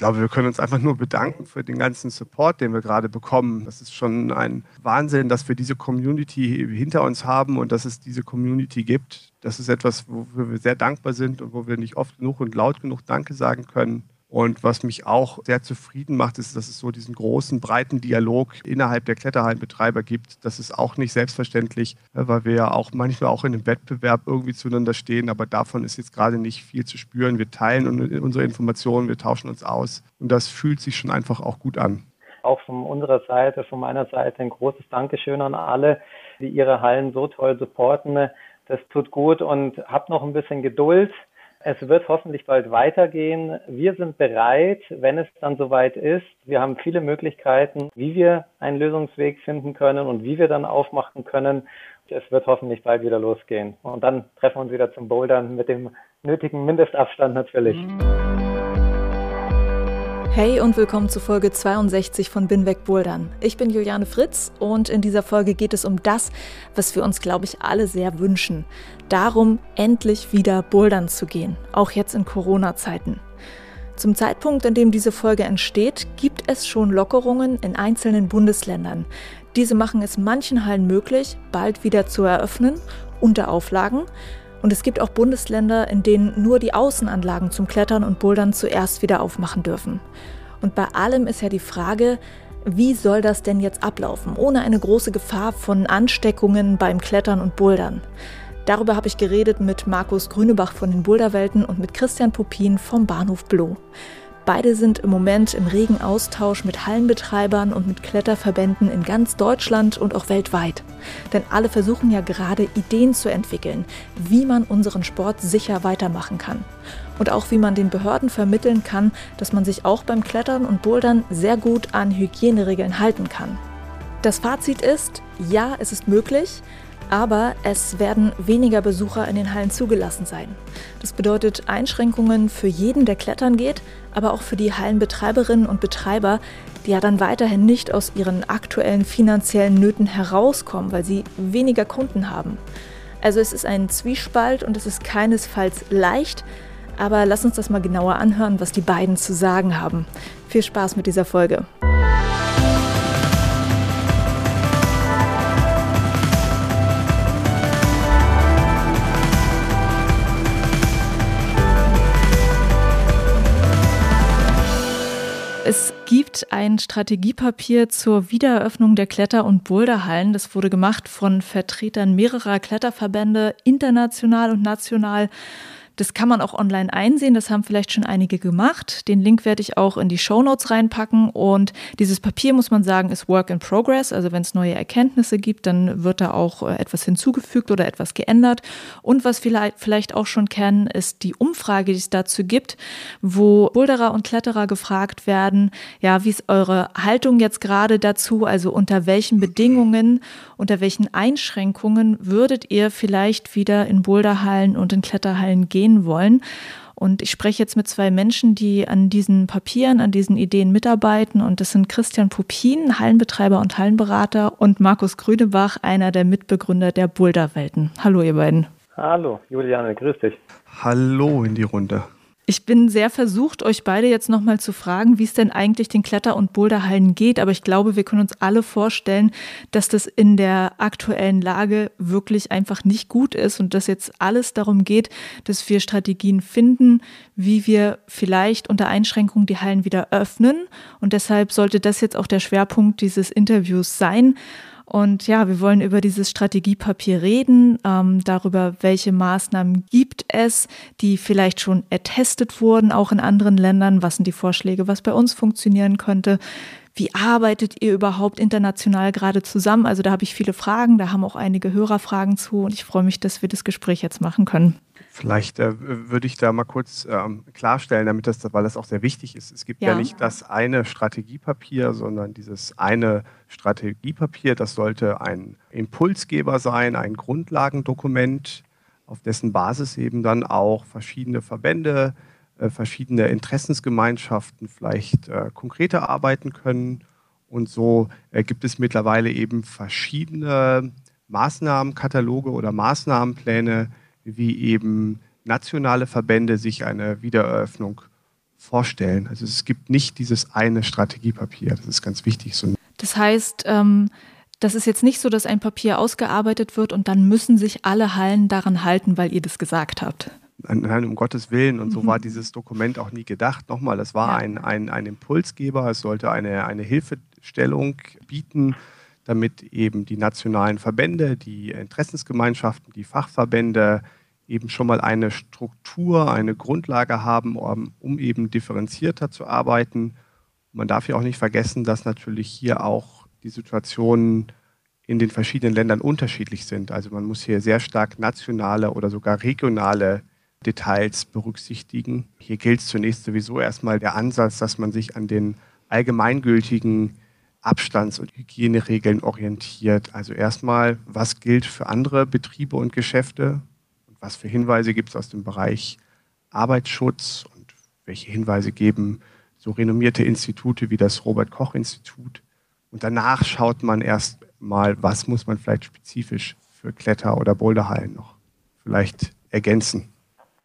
glaube, wir können uns einfach nur bedanken für den ganzen Support, den wir gerade bekommen. Das ist schon ein Wahnsinn, dass wir diese Community hinter uns haben und dass es diese Community gibt. Das ist etwas, wofür wir sehr dankbar sind und wo wir nicht oft genug und laut genug Danke sagen können. Und was mich auch sehr zufrieden macht, ist, dass es so diesen großen, breiten Dialog innerhalb der Kletterhallenbetreiber gibt. Das ist auch nicht selbstverständlich, äh, weil wir ja auch manchmal auch in einem Wettbewerb irgendwie zueinander stehen. Aber davon ist jetzt gerade nicht viel zu spüren. Wir teilen unsere Informationen, wir tauschen uns aus. Und das fühlt sich schon einfach auch gut an. Auch von unserer Seite, von meiner Seite ein großes Dankeschön an alle, die ihre Hallen so toll supporten. Das tut gut und habt noch ein bisschen Geduld. Es wird hoffentlich bald weitergehen. Wir sind bereit, wenn es dann soweit ist. Wir haben viele Möglichkeiten, wie wir einen Lösungsweg finden können und wie wir dann aufmachen können. Es wird hoffentlich bald wieder losgehen. Und dann treffen wir uns wieder zum Bouldern mit dem nötigen Mindestabstand natürlich. Hey und willkommen zu Folge 62 von Bin weg Bouldern. Ich bin Juliane Fritz und in dieser Folge geht es um das, was wir uns, glaube ich, alle sehr wünschen. Darum, endlich wieder bouldern zu gehen, auch jetzt in Corona-Zeiten. Zum Zeitpunkt, in dem diese Folge entsteht, gibt es schon Lockerungen in einzelnen Bundesländern. Diese machen es manchen Hallen möglich, bald wieder zu eröffnen, unter Auflagen. Und es gibt auch Bundesländer, in denen nur die Außenanlagen zum Klettern und Bouldern zuerst wieder aufmachen dürfen. Und bei allem ist ja die Frage, wie soll das denn jetzt ablaufen, ohne eine große Gefahr von Ansteckungen beim Klettern und Bouldern? Darüber habe ich geredet mit Markus Grünebach von den Boulderwelten und mit Christian Popin vom Bahnhof Bloh. Beide sind im Moment im regen Austausch mit Hallenbetreibern und mit Kletterverbänden in ganz Deutschland und auch weltweit. Denn alle versuchen ja gerade Ideen zu entwickeln, wie man unseren Sport sicher weitermachen kann. Und auch wie man den Behörden vermitteln kann, dass man sich auch beim Klettern und Bouldern sehr gut an Hygieneregeln halten kann. Das Fazit ist, ja, es ist möglich, aber es werden weniger Besucher in den Hallen zugelassen sein. Das bedeutet Einschränkungen für jeden, der klettern geht, aber auch für die Hallenbetreiberinnen und Betreiber, die ja dann weiterhin nicht aus ihren aktuellen finanziellen Nöten herauskommen, weil sie weniger Kunden haben. Also es ist ein Zwiespalt und es ist keinesfalls leicht, aber lass uns das mal genauer anhören, was die beiden zu sagen haben. Viel Spaß mit dieser Folge. Es gibt ein Strategiepapier zur Wiedereröffnung der Kletter- und Boulderhallen. Das wurde gemacht von Vertretern mehrerer Kletterverbände, international und national. Das kann man auch online einsehen, das haben vielleicht schon einige gemacht. Den Link werde ich auch in die Show Notes reinpacken. Und dieses Papier, muss man sagen, ist Work in Progress. Also wenn es neue Erkenntnisse gibt, dann wird da auch äh, etwas hinzugefügt oder etwas geändert. Und was vielleicht, vielleicht auch schon kennen, ist die Umfrage, die es dazu gibt, wo Boulderer und Kletterer gefragt werden, ja, wie ist eure Haltung jetzt gerade dazu? Also unter welchen Bedingungen, unter welchen Einschränkungen würdet ihr vielleicht wieder in Boulderhallen und in Kletterhallen gehen? wollen. Und ich spreche jetzt mit zwei Menschen, die an diesen Papieren, an diesen Ideen mitarbeiten. Und das sind Christian Pupin, Hallenbetreiber und Hallenberater, und Markus Grünebach, einer der Mitbegründer der Boulderwelten. Hallo, ihr beiden. Hallo, Juliane, grüß dich. Hallo in die Runde. Ich bin sehr versucht, euch beide jetzt nochmal zu fragen, wie es denn eigentlich den Kletter- und Boulderhallen geht. Aber ich glaube, wir können uns alle vorstellen, dass das in der aktuellen Lage wirklich einfach nicht gut ist und dass jetzt alles darum geht, dass wir Strategien finden, wie wir vielleicht unter Einschränkungen die Hallen wieder öffnen. Und deshalb sollte das jetzt auch der Schwerpunkt dieses Interviews sein. Und ja, wir wollen über dieses Strategiepapier reden, ähm, darüber, welche Maßnahmen gibt es, die vielleicht schon ertestet wurden, auch in anderen Ländern. Was sind die Vorschläge, was bei uns funktionieren könnte? Wie arbeitet ihr überhaupt international gerade zusammen? Also da habe ich viele Fragen, da haben auch einige Hörerfragen zu und ich freue mich, dass wir das Gespräch jetzt machen können. Vielleicht äh, würde ich da mal kurz ähm, klarstellen, damit das, weil das auch sehr wichtig ist. Es gibt ja. ja nicht das eine Strategiepapier, sondern dieses eine Strategiepapier, das sollte ein Impulsgeber sein, ein Grundlagendokument, auf dessen Basis eben dann auch verschiedene Verbände, äh, verschiedene Interessensgemeinschaften vielleicht äh, konkreter arbeiten können. Und so äh, gibt es mittlerweile eben verschiedene Maßnahmenkataloge oder Maßnahmenpläne, wie eben nationale Verbände sich eine Wiedereröffnung vorstellen. Also es gibt nicht dieses eine Strategiepapier, das ist ganz wichtig. So das heißt, ähm, das ist jetzt nicht so, dass ein Papier ausgearbeitet wird und dann müssen sich alle Hallen daran halten, weil ihr das gesagt habt. Nein, um Gottes Willen. Und so mhm. war dieses Dokument auch nie gedacht. Nochmal, das war ja. ein, ein, ein Impulsgeber. Es sollte eine, eine Hilfestellung bieten, damit eben die nationalen Verbände, die Interessensgemeinschaften, die Fachverbände eben schon mal eine Struktur, eine Grundlage haben, um, um eben differenzierter zu arbeiten. Man darf ja auch nicht vergessen, dass natürlich hier auch die Situationen in den verschiedenen Ländern unterschiedlich sind. Also man muss hier sehr stark nationale oder sogar regionale Details berücksichtigen. Hier gilt zunächst sowieso erstmal der Ansatz, dass man sich an den allgemeingültigen Abstands- und Hygieneregeln orientiert. Also erstmal, was gilt für andere Betriebe und Geschäfte und was für Hinweise gibt es aus dem Bereich Arbeitsschutz und welche Hinweise geben so renommierte Institute wie das Robert Koch Institut. Und danach schaut man erst mal, was muss man vielleicht spezifisch für Kletter- oder Boulderhallen noch vielleicht ergänzen.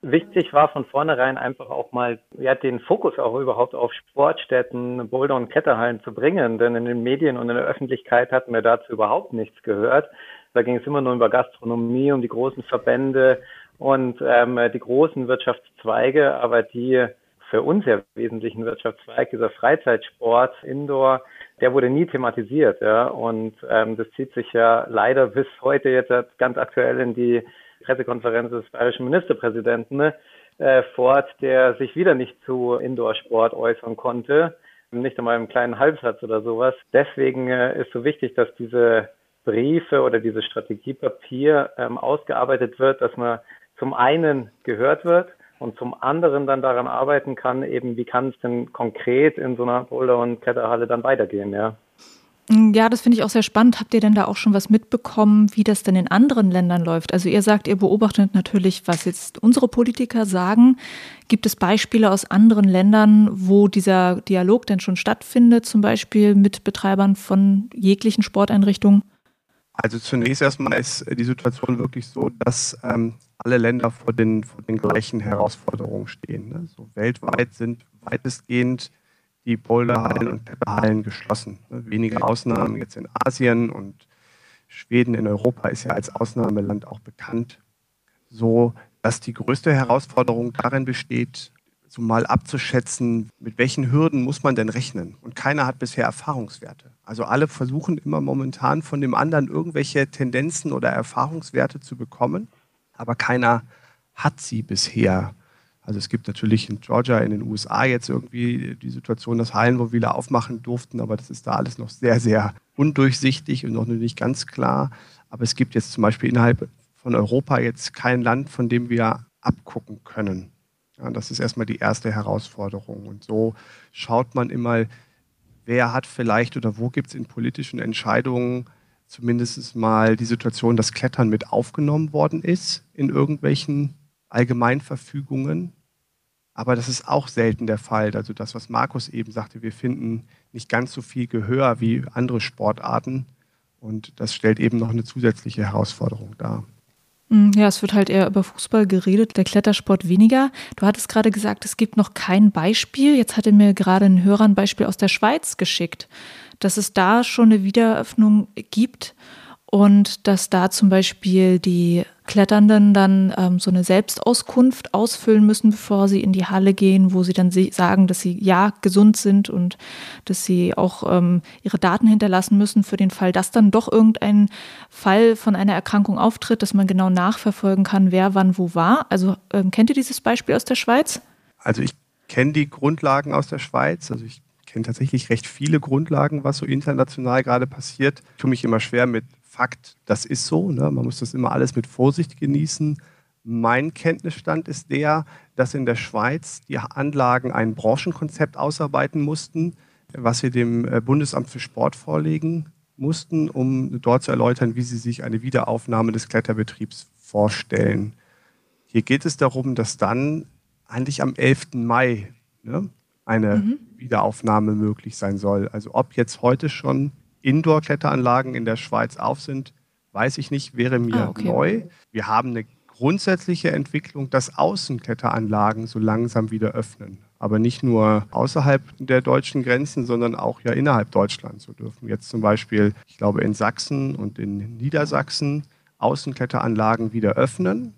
Wichtig war von vornherein einfach auch mal ja, den Fokus auch überhaupt auf Sportstätten, Boulder- und Kletterhallen zu bringen. Denn in den Medien und in der Öffentlichkeit hatten wir dazu überhaupt nichts gehört. Da ging es immer nur über Gastronomie, um die großen Verbände und ähm, die großen Wirtschaftszweige, aber die für uns ja wesentlichen Wirtschaftszweig, dieser Freizeitsport, Indoor, der wurde nie thematisiert. Ja? Und ähm, das zieht sich ja leider bis heute jetzt ganz aktuell in die Pressekonferenz des bayerischen Ministerpräsidenten äh, fort, der sich wieder nicht zu Indoor-Sport äußern konnte, nicht einmal im kleinen Halbsatz oder sowas. Deswegen äh, ist so wichtig, dass diese Briefe oder dieses Strategiepapier ähm, ausgearbeitet wird, dass man zum einen gehört wird und zum anderen dann daran arbeiten kann, eben wie kann es denn konkret in so einer Boulder- und Kletterhalle dann weitergehen, ja. Mm, ja, das finde ich auch sehr spannend. Habt ihr denn da auch schon was mitbekommen, wie das denn in anderen Ländern läuft? Also ihr sagt, ihr beobachtet natürlich, was jetzt unsere Politiker sagen. Gibt es Beispiele aus anderen Ländern, wo dieser Dialog denn schon stattfindet, zum Beispiel mit Betreibern von jeglichen Sporteinrichtungen? Also zunächst erstmal ist die Situation wirklich so, dass ähm, alle Länder vor den, vor den gleichen Herausforderungen stehen. Ne? So weltweit sind weitestgehend die Boulderhallen und Kletterhallen geschlossen. Wenige Ausnahmen jetzt in Asien und Schweden in Europa ist ja als Ausnahmeland auch bekannt. So, dass die größte Herausforderung darin besteht, so mal abzuschätzen, mit welchen Hürden muss man denn rechnen. Und keiner hat bisher Erfahrungswerte. Also alle versuchen immer momentan von dem anderen irgendwelche Tendenzen oder Erfahrungswerte zu bekommen, aber keiner hat sie bisher. Also es gibt natürlich in Georgia, in den USA jetzt irgendwie die Situation, dass Hallen wo wieder aufmachen durften, aber das ist da alles noch sehr, sehr undurchsichtig und noch nicht ganz klar. Aber es gibt jetzt zum Beispiel innerhalb von Europa jetzt kein Land, von dem wir abgucken können. Ja, das ist erstmal die erste Herausforderung. Und so schaut man immer, wer hat vielleicht oder wo gibt es in politischen Entscheidungen zumindest mal die Situation, dass Klettern mit aufgenommen worden ist in irgendwelchen Allgemeinverfügungen. Aber das ist auch selten der Fall. Also das, was Markus eben sagte, wir finden nicht ganz so viel Gehör wie andere Sportarten. Und das stellt eben noch eine zusätzliche Herausforderung dar. Hm, ja, es wird halt eher über Fußball geredet, der Klettersport weniger. Du hattest gerade gesagt, es gibt noch kein Beispiel. Jetzt hatte mir gerade ein Hörer ein Beispiel aus der Schweiz geschickt, dass es da schon eine Wiedereröffnung gibt und dass da zum Beispiel die Kletternden dann ähm, so eine Selbstauskunft ausfüllen müssen, bevor sie in die Halle gehen, wo sie dann sagen, dass sie ja gesund sind und dass sie auch ähm, ihre Daten hinterlassen müssen für den Fall, dass dann doch irgendein Fall von einer Erkrankung auftritt, dass man genau nachverfolgen kann, wer wann wo war. Also ähm, kennt ihr dieses Beispiel aus der Schweiz? Also ich kenne die Grundlagen aus der Schweiz. Also ich kenne tatsächlich recht viele Grundlagen, was so international gerade passiert. Ich tue mich immer schwer mit Fakt, das ist so. Ne? Man muss das immer alles mit Vorsicht genießen. Mein Kenntnisstand ist der, dass in der Schweiz die Anlagen ein Branchenkonzept ausarbeiten mussten, was wir dem äh, Bundesamt für Sport vorlegen mussten, um dort zu erläutern, wie sie sich eine Wiederaufnahme des Kletterbetriebs vorstellen. Hier geht es darum, dass dann eigentlich am 11. Mai ne, eine mhm. Wiederaufnahme möglich sein soll. Also ob jetzt heute schon Indoor-Kletteranlagen in der Schweiz auf sind, weiß ich nicht, wäre mir ah, okay. neu. Wir haben eine grundsätzliche Entwicklung, dass Außenkletteranlagen so langsam wieder öffnen. Aber nicht nur außerhalb der deutschen Grenzen, sondern auch ja innerhalb Deutschlands. So dürfen jetzt zum Beispiel, ich glaube, in Sachsen und in Niedersachsen Außenkletteranlagen wieder öffnen.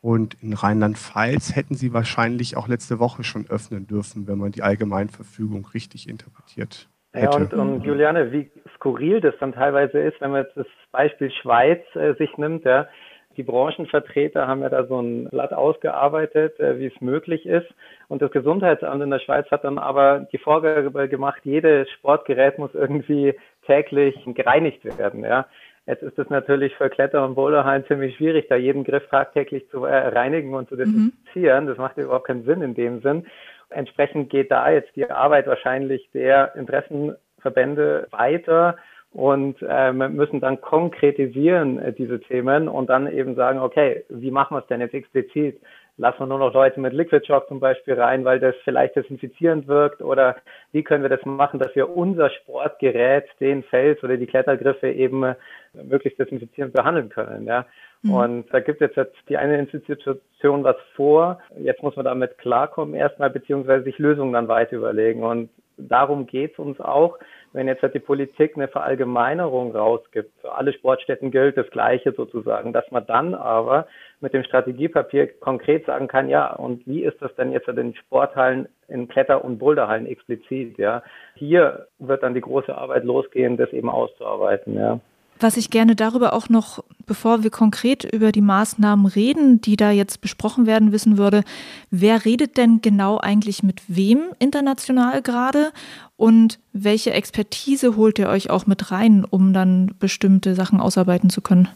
Und in Rheinland-Pfalz hätten sie wahrscheinlich auch letzte Woche schon öffnen dürfen, wenn man die Allgemeinverfügung richtig interpretiert. Ja, und, und Juliane, wie skurril das dann teilweise ist, wenn man jetzt das Beispiel Schweiz äh, sich nimmt, ja, die Branchenvertreter haben ja da so ein Blatt ausgearbeitet, äh, wie es möglich ist. Und das Gesundheitsamt in der Schweiz hat dann aber die Vorgabe gemacht, jedes Sportgerät muss irgendwie täglich gereinigt werden. Ja. Jetzt ist es natürlich für Kletter- und Boulderhallen ziemlich schwierig, da jeden Griff tagtäglich zu äh, reinigen und zu mhm. desinfizieren. Mhm. Das macht überhaupt keinen Sinn in dem Sinn. Entsprechend geht da jetzt die Arbeit wahrscheinlich der Interessenverbände weiter und äh, müssen dann konkretisieren äh, diese Themen und dann eben sagen, okay, wie machen wir es denn jetzt explizit? Lassen wir nur noch Leute mit Liquid Shock zum Beispiel rein, weil das vielleicht desinfizierend wirkt oder wie können wir das machen, dass wir unser Sportgerät, den Fels oder die Klettergriffe eben äh, möglichst desinfizierend behandeln können, ja. Mhm. Und da gibt jetzt, jetzt die eine Institution was vor. Jetzt muss man damit klarkommen erstmal, beziehungsweise sich Lösungen dann weiter überlegen. Und darum geht es uns auch, wenn jetzt halt die Politik eine Verallgemeinerung rausgibt, für alle Sportstätten gilt das Gleiche sozusagen, dass man dann aber mit dem Strategiepapier konkret sagen kann, ja, und wie ist das denn jetzt in den Sporthallen, in Kletter- und Boulderhallen explizit, ja? Hier wird dann die große Arbeit losgehen, das eben auszuarbeiten, ja. Was ich gerne darüber auch noch, bevor wir konkret über die Maßnahmen reden, die da jetzt besprochen werden, wissen würde, wer redet denn genau eigentlich mit wem international gerade? Und welche Expertise holt ihr euch auch mit rein, um dann bestimmte Sachen ausarbeiten zu können?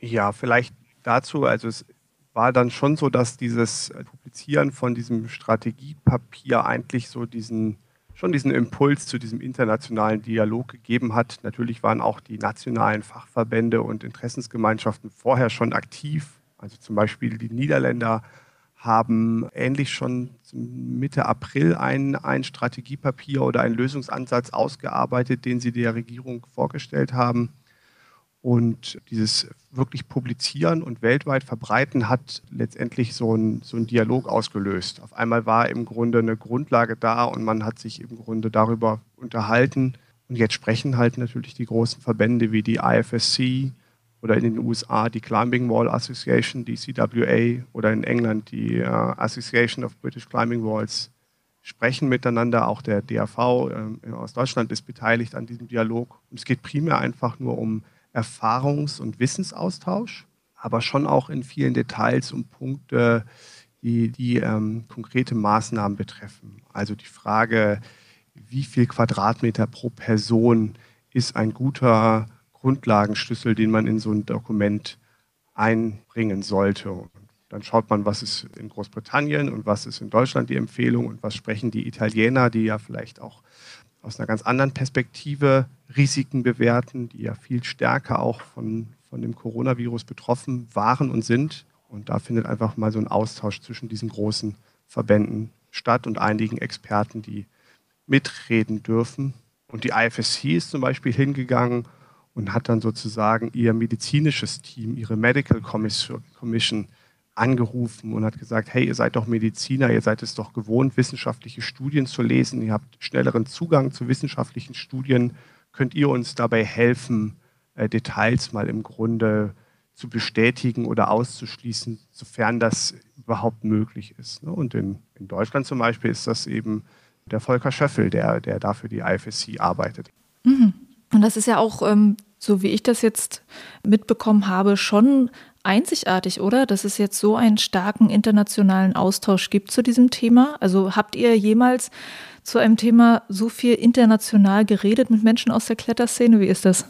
Ja, vielleicht dazu, also es war dann schon so, dass dieses Publizieren von diesem Strategiepapier eigentlich so diesen schon diesen Impuls zu diesem internationalen Dialog gegeben hat. Natürlich waren auch die nationalen Fachverbände und Interessensgemeinschaften vorher schon aktiv. Also zum Beispiel die Niederländer haben ähnlich schon Mitte April ein, ein Strategiepapier oder einen Lösungsansatz ausgearbeitet, den sie der Regierung vorgestellt haben. Und dieses wirklich Publizieren und weltweit verbreiten hat letztendlich so einen so Dialog ausgelöst. Auf einmal war im Grunde eine Grundlage da und man hat sich im Grunde darüber unterhalten. Und jetzt sprechen halt natürlich die großen Verbände wie die IFSC oder in den USA die Climbing Wall Association, die CWA oder in England die uh, Association of British Climbing Walls sprechen miteinander. Auch der DAV äh, aus Deutschland ist beteiligt an diesem Dialog. Und es geht primär einfach nur um Erfahrungs- und Wissensaustausch, aber schon auch in vielen Details um Punkte, die, die ähm, konkrete Maßnahmen betreffen. Also die Frage, wie viel Quadratmeter pro Person ist ein guter Grundlagenschlüssel, den man in so ein Dokument einbringen sollte. Und dann schaut man, was ist in Großbritannien und was ist in Deutschland die Empfehlung und was sprechen die Italiener, die ja vielleicht auch aus einer ganz anderen Perspektive Risiken bewerten, die ja viel stärker auch von, von dem Coronavirus betroffen waren und sind. Und da findet einfach mal so ein Austausch zwischen diesen großen Verbänden statt und einigen Experten, die mitreden dürfen. Und die IFSC ist zum Beispiel hingegangen und hat dann sozusagen ihr medizinisches Team, ihre Medical Commission angerufen und hat gesagt, hey, ihr seid doch Mediziner, ihr seid es doch gewohnt, wissenschaftliche Studien zu lesen, ihr habt schnelleren Zugang zu wissenschaftlichen Studien, könnt ihr uns dabei helfen, äh, Details mal im Grunde zu bestätigen oder auszuschließen, sofern das überhaupt möglich ist. Ne? Und in, in Deutschland zum Beispiel ist das eben der Volker Schöffel, der, der dafür die IFSC arbeitet. Mhm. Und das ist ja auch, ähm, so wie ich das jetzt mitbekommen habe, schon einzigartig, oder? Dass es jetzt so einen starken internationalen Austausch gibt zu diesem Thema. Also habt ihr jemals zu einem Thema so viel international geredet mit Menschen aus der Kletterszene? Wie ist das?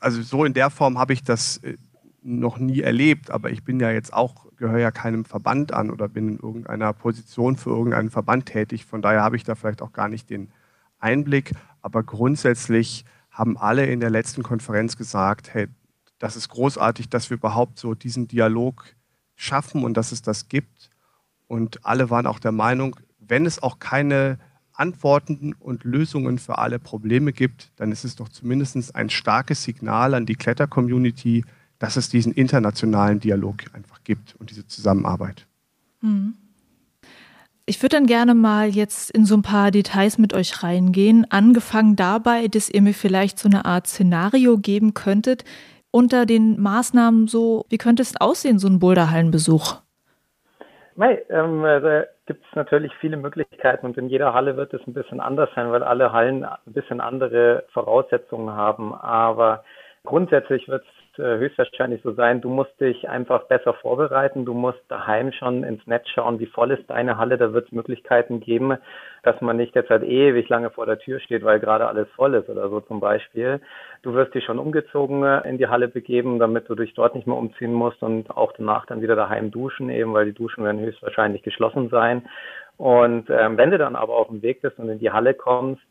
Also so in der Form habe ich das äh, noch nie erlebt, aber ich bin ja jetzt auch, gehöre ja keinem Verband an oder bin in irgendeiner Position für irgendeinen Verband tätig. Von daher habe ich da vielleicht auch gar nicht den Einblick. Aber grundsätzlich haben alle in der letzten Konferenz gesagt, hey, das ist großartig, dass wir überhaupt so diesen Dialog schaffen und dass es das gibt. Und alle waren auch der Meinung, wenn es auch keine Antworten und Lösungen für alle Probleme gibt, dann ist es doch zumindest ein starkes Signal an die Kletter-Community, dass es diesen internationalen Dialog einfach gibt und diese Zusammenarbeit. Mhm. Ich würde dann gerne mal jetzt in so ein paar Details mit euch reingehen. Angefangen dabei, dass ihr mir vielleicht so eine Art Szenario geben könntet unter den Maßnahmen so, wie könnte es aussehen, so ein Boulderhallenbesuch? Mei, ähm, da gibt es natürlich viele Möglichkeiten und in jeder Halle wird es ein bisschen anders sein, weil alle Hallen ein bisschen andere Voraussetzungen haben. Aber grundsätzlich wird es äh, höchstwahrscheinlich so sein, du musst dich einfach besser vorbereiten. Du musst daheim schon ins Netz schauen, wie voll ist deine Halle. Da wird es Möglichkeiten geben, dass man nicht jetzt halt ewig lange vor der Tür steht, weil gerade alles voll ist oder so zum Beispiel. Du wirst dich schon umgezogen äh, in die Halle begeben, damit du dich dort nicht mehr umziehen musst und auch danach dann wieder daheim duschen, eben weil die Duschen werden höchstwahrscheinlich geschlossen sein. Und ähm, wenn du dann aber auf dem Weg bist und in die Halle kommst,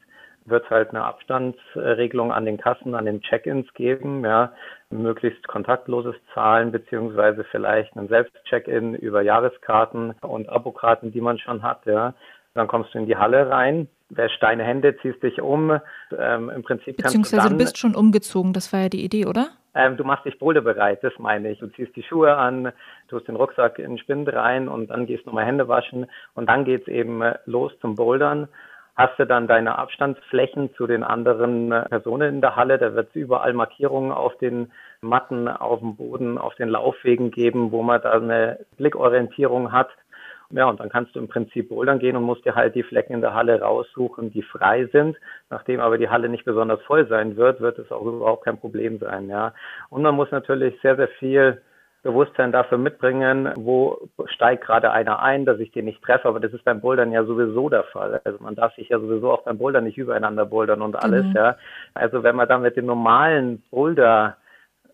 wird es halt eine Abstandsregelung an den Kassen, an den Check-ins geben, ja, möglichst kontaktloses Zahlen beziehungsweise vielleicht einen Selbst-Check-in über Jahreskarten und Abokarten, die man schon hat, ja. Dann kommst du in die Halle rein, wäschst deine Hände, ziehst dich um. Ähm, Im Prinzip Beziehungsweise kannst du, dann, du bist schon umgezogen, das war ja die Idee, oder? Ähm, du machst dich boulderbereit, das meine ich. Du ziehst die Schuhe an, tust den Rucksack in den Spind rein und dann gehst du nochmal Hände waschen und dann geht's eben äh, los zum Bouldern hast du dann deine Abstandsflächen zu den anderen äh, Personen in der Halle. Da wird es überall Markierungen auf den Matten, auf dem Boden, auf den Laufwegen geben, wo man da eine Blickorientierung hat. Ja, und dann kannst du im Prinzip bouldern gehen und musst dir halt die Flecken in der Halle raussuchen, die frei sind. Nachdem aber die Halle nicht besonders voll sein wird, wird es auch überhaupt kein Problem sein, ja. Und man muss natürlich sehr, sehr viel Bewusstsein dafür mitbringen, wo steigt gerade einer ein, dass ich den nicht treffe. Aber das ist beim Bouldern ja sowieso der Fall. Also man darf sich ja sowieso auch beim Bouldern nicht übereinander bouldern und alles, mhm. ja. Also wenn man dann mit den normalen Boulder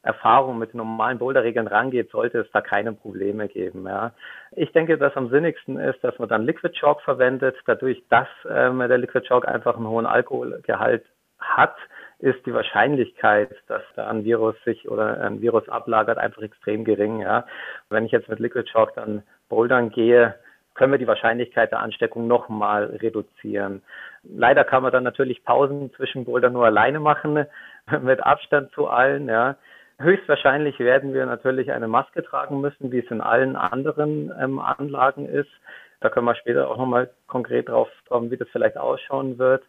Erfahrung mit normalen Boulderregeln rangeht, sollte es da keine Probleme geben. Ja. Ich denke, dass am sinnigsten ist, dass man dann Liquid Chalk verwendet, dadurch, dass ähm, der Liquid Chalk einfach einen hohen Alkoholgehalt hat, ist die Wahrscheinlichkeit, dass da ein Virus sich oder ein Virus ablagert, einfach extrem gering. Ja. Wenn ich jetzt mit Liquid Chalk dann bouldern gehe, können wir die Wahrscheinlichkeit der Ansteckung nochmal reduzieren. Leider kann man dann natürlich Pausen zwischen Bouldern nur alleine machen, mit Abstand zu allen. Ja. Höchstwahrscheinlich werden wir natürlich eine Maske tragen müssen, wie es in allen anderen ähm, Anlagen ist. Da können wir später auch nochmal konkret drauf kommen, wie das vielleicht ausschauen wird.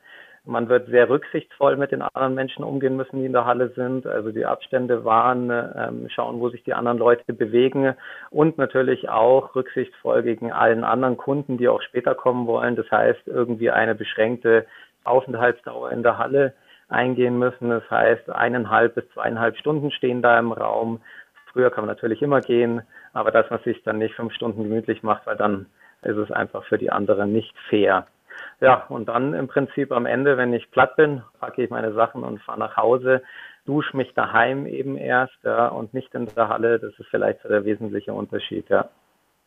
Man wird sehr rücksichtsvoll mit den anderen Menschen umgehen müssen, die in der Halle sind. Also die Abstände wahren, ähm, schauen, wo sich die anderen Leute bewegen und natürlich auch rücksichtsvoll gegen allen anderen Kunden, die auch später kommen wollen. Das heißt, irgendwie eine beschränkte Aufenthaltsdauer in der Halle eingehen müssen. Das heißt, eineinhalb bis zweieinhalb Stunden stehen da im Raum. Früher kann man natürlich immer gehen, aber dass man sich dann nicht fünf Stunden gemütlich macht, weil dann ist es einfach für die anderen nicht fair. Ja, und dann im Prinzip am Ende, wenn ich platt bin, packe ich meine Sachen und fahre nach Hause, dusche mich daheim eben erst, ja, und nicht in der Halle. Das ist vielleicht so der wesentliche Unterschied, ja.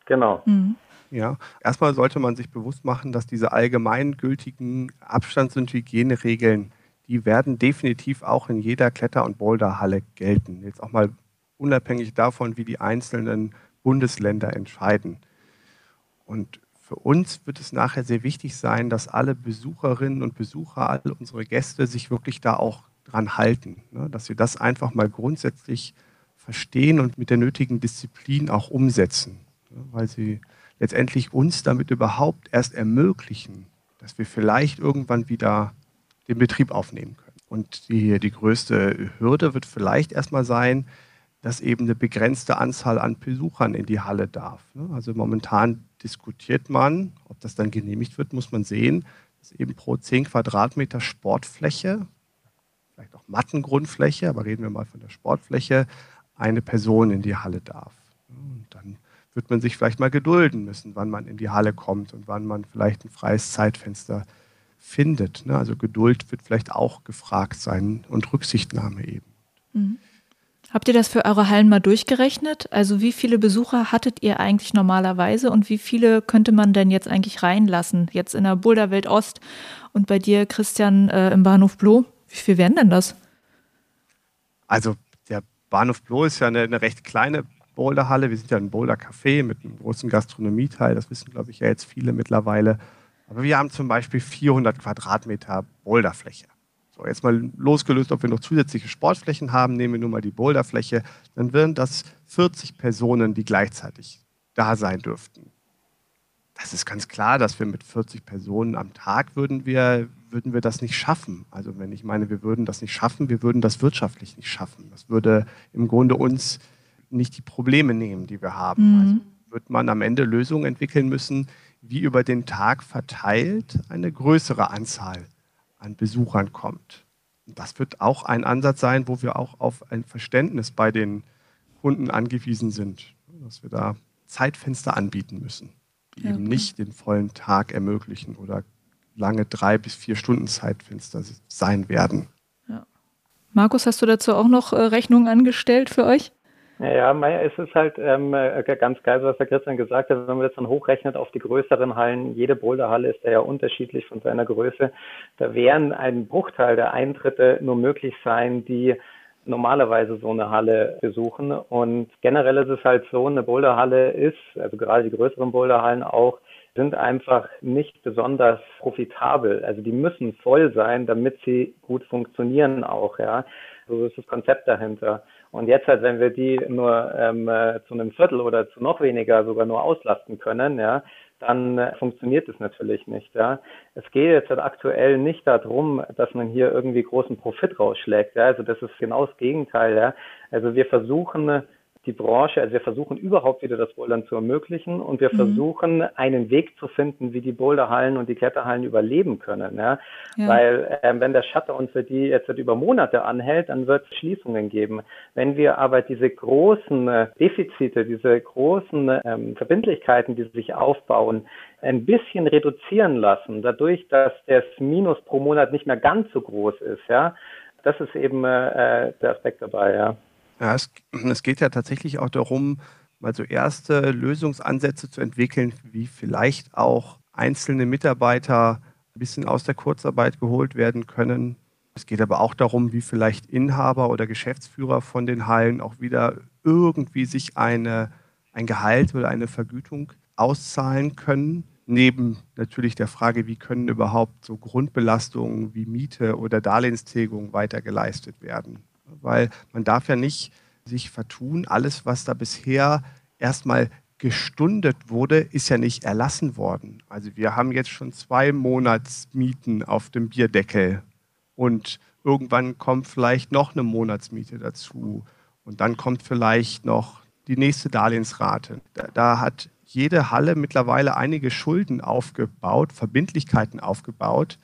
Genau. Mhm. Ja, erstmal sollte man sich bewusst machen, dass diese allgemeingültigen Abstands- und Hygieneregeln, die werden definitiv auch in jeder Kletter- und Boulderhalle gelten. Jetzt auch mal unabhängig davon, wie die einzelnen Bundesländer entscheiden. Und für uns wird es nachher sehr wichtig sein, dass alle Besucherinnen und Besucher, alle unsere Gäste sich wirklich da auch dran halten. Ne? Dass wir das einfach mal grundsätzlich verstehen und mit der nötigen Disziplin auch umsetzen. Ne? Weil sie letztendlich uns damit überhaupt erst ermöglichen, dass wir vielleicht irgendwann wieder den Betrieb aufnehmen können. Und die, die größte Hürde wird vielleicht erstmal sein, dass eben eine begrenzte Anzahl an Besuchern in die Halle darf. Ne? Also momentan diskutiert man, ob das dann genehmigt wird, muss man sehen, dass eben pro 10 Quadratmeter Sportfläche, vielleicht auch Mattengrundfläche, aber reden wir mal von der Sportfläche, eine Person in die Halle darf. Und dann wird man sich vielleicht mal gedulden müssen, wann man in die Halle kommt und wann man vielleicht ein freies Zeitfenster findet. Ne? Also Geduld wird vielleicht auch gefragt sein und Rücksichtnahme eben. Mhm. Habt ihr das für eure Hallen mal durchgerechnet? Also wie viele Besucher hattet ihr eigentlich normalerweise und wie viele könnte man denn jetzt eigentlich reinlassen? Jetzt in der Boulderwelt Ost und bei dir, Christian, äh, im Bahnhof Bloh. Wie viel wären denn das? Also der Bahnhof Bloh ist ja eine, eine recht kleine Boulderhalle. Wir sind ja ein Boulder-Café mit einem großen Gastronomieteil. Das wissen, glaube ich, ja jetzt viele mittlerweile. Aber wir haben zum Beispiel 400 Quadratmeter Boulderfläche. So, jetzt mal losgelöst, ob wir noch zusätzliche Sportflächen haben, nehmen wir nur mal die Boulderfläche, dann wären das 40 Personen, die gleichzeitig da sein dürften. Das ist ganz klar, dass wir mit 40 Personen am Tag würden wir, würden wir das nicht schaffen. Also wenn ich meine, wir würden das nicht schaffen, wir würden das wirtschaftlich nicht schaffen. Das würde im Grunde uns nicht die Probleme nehmen, die wir haben. Mhm. Also wird man am Ende Lösungen entwickeln müssen, wie über den Tag verteilt eine größere Anzahl an Besuchern kommt. Und das wird auch ein Ansatz sein, wo wir auch auf ein Verständnis bei den Kunden angewiesen sind, dass wir da Zeitfenster anbieten müssen, die ja, eben nicht den vollen Tag ermöglichen oder lange drei bis vier Stunden Zeitfenster sein werden. Ja. Markus, hast du dazu auch noch äh, Rechnungen angestellt für euch? Ja, es ist halt ähm, äh, ganz geil, was der Christian gesagt hat. Wenn man das dann hochrechnet auf die größeren Hallen, jede Boulderhalle ist ja unterschiedlich von seiner Größe. Da wären ein Bruchteil der Eintritte nur möglich sein, die normalerweise so eine Halle besuchen. Und generell ist es halt so, eine Boulderhalle ist, also gerade die größeren Boulderhallen auch, sind einfach nicht besonders profitabel. Also die müssen voll sein, damit sie gut funktionieren auch, ja. So ist das Konzept dahinter. Und jetzt halt, wenn wir die nur ähm, äh, zu einem Viertel oder zu noch weniger sogar nur auslasten können, ja, dann äh, funktioniert es natürlich nicht. Ja. Es geht jetzt halt aktuell nicht darum, dass man hier irgendwie großen Profit rausschlägt. Ja. Also das ist genau das Gegenteil. Ja. Also wir versuchen die Branche, also wir versuchen überhaupt wieder das Bouldern zu ermöglichen und wir mhm. versuchen einen Weg zu finden, wie die Boulderhallen und die Kletterhallen überleben können. Ja? ja. Weil äh, wenn der Shutdown für die jetzt über Monate anhält, dann wird es Schließungen geben. Wenn wir aber diese großen äh, Defizite, diese großen ähm, Verbindlichkeiten, die sich aufbauen, ein bisschen reduzieren lassen, dadurch, dass das Minus pro Monat nicht mehr ganz so groß ist, ja, das ist eben äh, der Aspekt dabei, ja. Ja, es, es geht ja tatsächlich auch darum, mal so erste Lösungsansätze zu entwickeln, wie vielleicht auch einzelne Mitarbeiter ein bisschen aus der Kurzarbeit geholt werden können. Es geht aber auch darum, wie vielleicht Inhaber oder Geschäftsführer von den Hallen auch wieder irgendwie sich eine, ein Gehalt oder eine Vergütung auszahlen können. Neben natürlich der Frage, wie können überhaupt so Grundbelastungen wie Miete oder Darlehenstilgung weiter geleistet werden weil man darf ja nicht sich vertun. Alles, was da bisher erstmal gestundet wurde, ist ja nicht erlassen worden. Also wir haben jetzt schon zwei Monatsmieten auf dem Bierdeckel und irgendwann kommt vielleicht noch eine Monatsmiete dazu und dann kommt vielleicht noch die nächste Darlehensrate. Da, da hat jede Halle mittlerweile einige Schulden aufgebaut, Verbindlichkeiten aufgebaut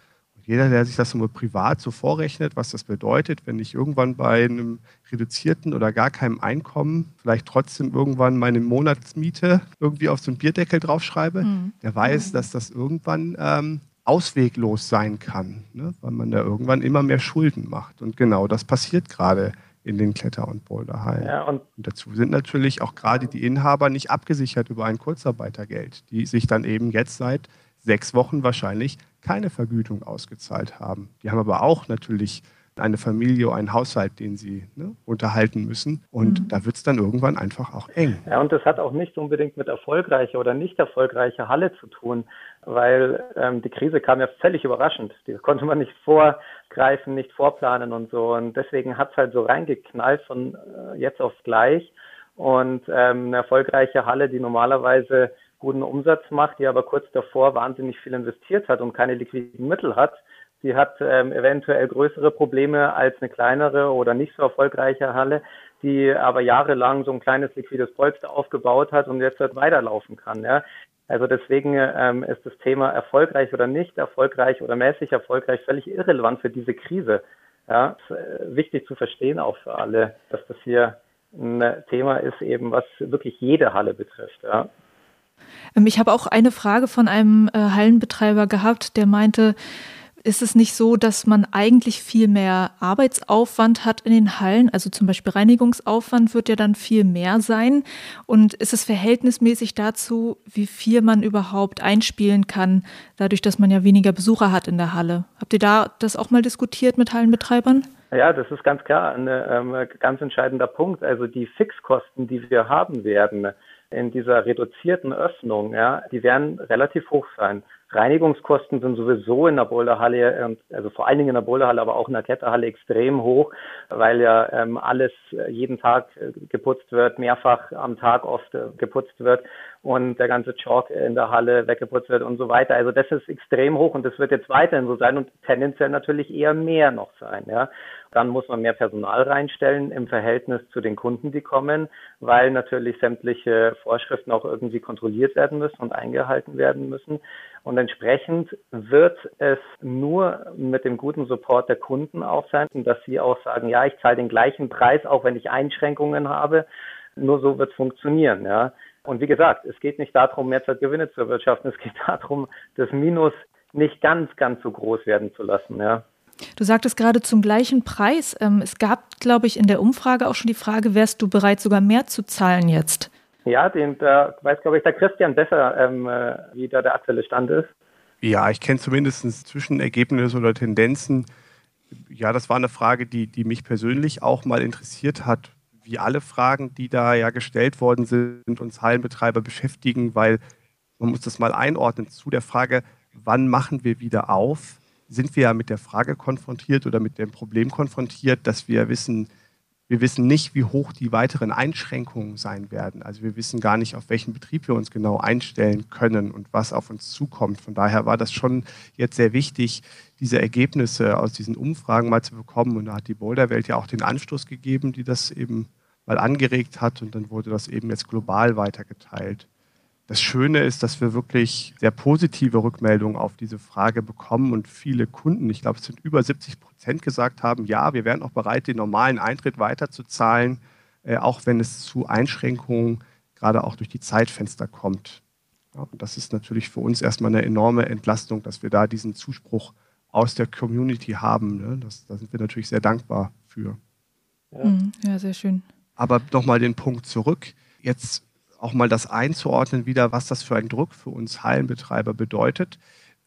jeder, der sich das nur privat so vorrechnet, was das bedeutet, wenn ich irgendwann bei einem reduzierten oder gar keinem Einkommen vielleicht trotzdem irgendwann meine Monatsmiete irgendwie auf so einen Bierdeckel draufschreibe, mhm. der weiß, mhm. dass das irgendwann ähm, ausweglos sein kann, ne? weil man da irgendwann immer mehr Schulden macht. Und genau das passiert gerade in den Kletter- und Boulderhallen. Ja, und, und dazu sind natürlich auch gerade die Inhaber nicht abgesichert über ein Kurzarbeitergeld, die sich dann eben jetzt seit sechs Wochen wahrscheinlich keine Vergütung ausgezahlt haben. Die haben aber auch natürlich eine Familie, einen Haushalt, den sie ne, unterhalten müssen. Und mhm. da wird es dann irgendwann einfach auch eng. Ja, und das hat auch nicht unbedingt mit erfolgreicher oder nicht erfolgreicher Halle zu tun, weil ähm, die Krise kam ja völlig überraschend. Die konnte man nicht vorgreifen, nicht vorplanen und so. Und deswegen hat es halt so reingeknallt von äh, jetzt auf gleich. Und ähm, eine erfolgreiche Halle, die normalerweise guten Umsatz macht, die aber kurz davor wahnsinnig viel investiert hat und keine liquiden Mittel hat, die hat ähm, eventuell größere Probleme als eine kleinere oder nicht so erfolgreiche Halle, die aber jahrelang so ein kleines liquides Polster aufgebaut hat und jetzt halt weiterlaufen kann. Ja. Also deswegen ähm, ist das Thema erfolgreich oder nicht erfolgreich oder mäßig erfolgreich völlig irrelevant für diese Krise. Ja, äh, wichtig zu verstehen auch für alle, dass das hier ein Thema ist eben, was wirklich jede Halle betrifft. Ja. Ähm, ich habe auch eine Frage von einem äh, Hallenbetreiber gehabt, der meinte, ist es nicht so, dass man eigentlich viel mehr Arbeitsaufwand hat in den Hallen? Also zum Beispiel Reinigungsaufwand wird ja dann viel mehr sein. Und ist es verhältnismäßig dazu, wie viel man überhaupt einspielen kann, dadurch, dass man ja weniger Besucher hat in der Halle? Habt ihr da das auch mal diskutiert mit Hallenbetreibern? Ja, das ist ganz klar ein ähm, ganz entscheidender Punkt. Also die Fixkosten, die wir haben werden in dieser reduzierten Öffnung, ja, die werden relativ hoch sein. Reinigungskosten sind sowieso in der Boulderhalle, ähm, also vor allen Dingen in der Boulderhalle, aber auch in der Kletterhalle extrem hoch, weil ja ähm, alles jeden Tag äh, geputzt wird, mehrfach am Tag oft äh, geputzt wird und der ganze Chalk in der Halle weggeputzt wird und so weiter. Also das ist extrem hoch und das wird jetzt weiterhin so sein und tendenziell natürlich eher mehr noch sein. Ja. Dann muss man mehr Personal reinstellen im Verhältnis zu den Kunden, die kommen, weil natürlich sämtliche Vorschriften auch irgendwie kontrolliert werden müssen und eingehalten werden müssen. Und entsprechend wird es nur mit dem guten Support der Kunden auch sein, dass sie auch sagen, ja, ich zahle den gleichen Preis, auch wenn ich Einschränkungen habe. Nur so wird es funktionieren. Ja. Und wie gesagt, es geht nicht darum, mehr Gewinne zu erwirtschaften. Es geht darum, das Minus nicht ganz, ganz so groß werden zu lassen. Ja. Du sagtest gerade zum gleichen Preis. Ähm, es gab, glaube ich, in der Umfrage auch schon die Frage, wärst du bereit, sogar mehr zu zahlen jetzt? Ja, den, da weiß, glaube ich, der Christian besser, ähm, äh, wie da der aktuelle Stand ist. Ja, ich kenne zumindest Zwischenergebnisse oder Tendenzen. Ja, das war eine Frage, die, die mich persönlich auch mal interessiert hat, wie alle Fragen, die da ja gestellt worden sind, uns Hallenbetreiber beschäftigen, weil man muss das mal einordnen zu der Frage, wann machen wir wieder auf? Sind wir ja mit der Frage konfrontiert oder mit dem Problem konfrontiert, dass wir wissen, wir wissen nicht, wie hoch die weiteren Einschränkungen sein werden. Also wir wissen gar nicht, auf welchen Betrieb wir uns genau einstellen können und was auf uns zukommt. Von daher war das schon jetzt sehr wichtig, diese Ergebnisse aus diesen Umfragen mal zu bekommen. Und da hat die Boulderwelt ja auch den Anstoß gegeben, die das eben mal angeregt hat. Und dann wurde das eben jetzt global weitergeteilt. Das Schöne ist, dass wir wirklich sehr positive Rückmeldungen auf diese Frage bekommen und viele Kunden, ich glaube, es sind über 70 Prozent gesagt haben, ja, wir wären auch bereit, den normalen Eintritt weiterzuzahlen, äh, auch wenn es zu Einschränkungen gerade auch durch die Zeitfenster kommt. Ja, und das ist natürlich für uns erstmal eine enorme Entlastung, dass wir da diesen Zuspruch aus der Community haben. Ne? Das, da sind wir natürlich sehr dankbar für. Ja, mhm. ja sehr schön. Aber nochmal den Punkt zurück. Jetzt auch mal das einzuordnen wieder, was das für ein Druck für uns Hallenbetreiber bedeutet.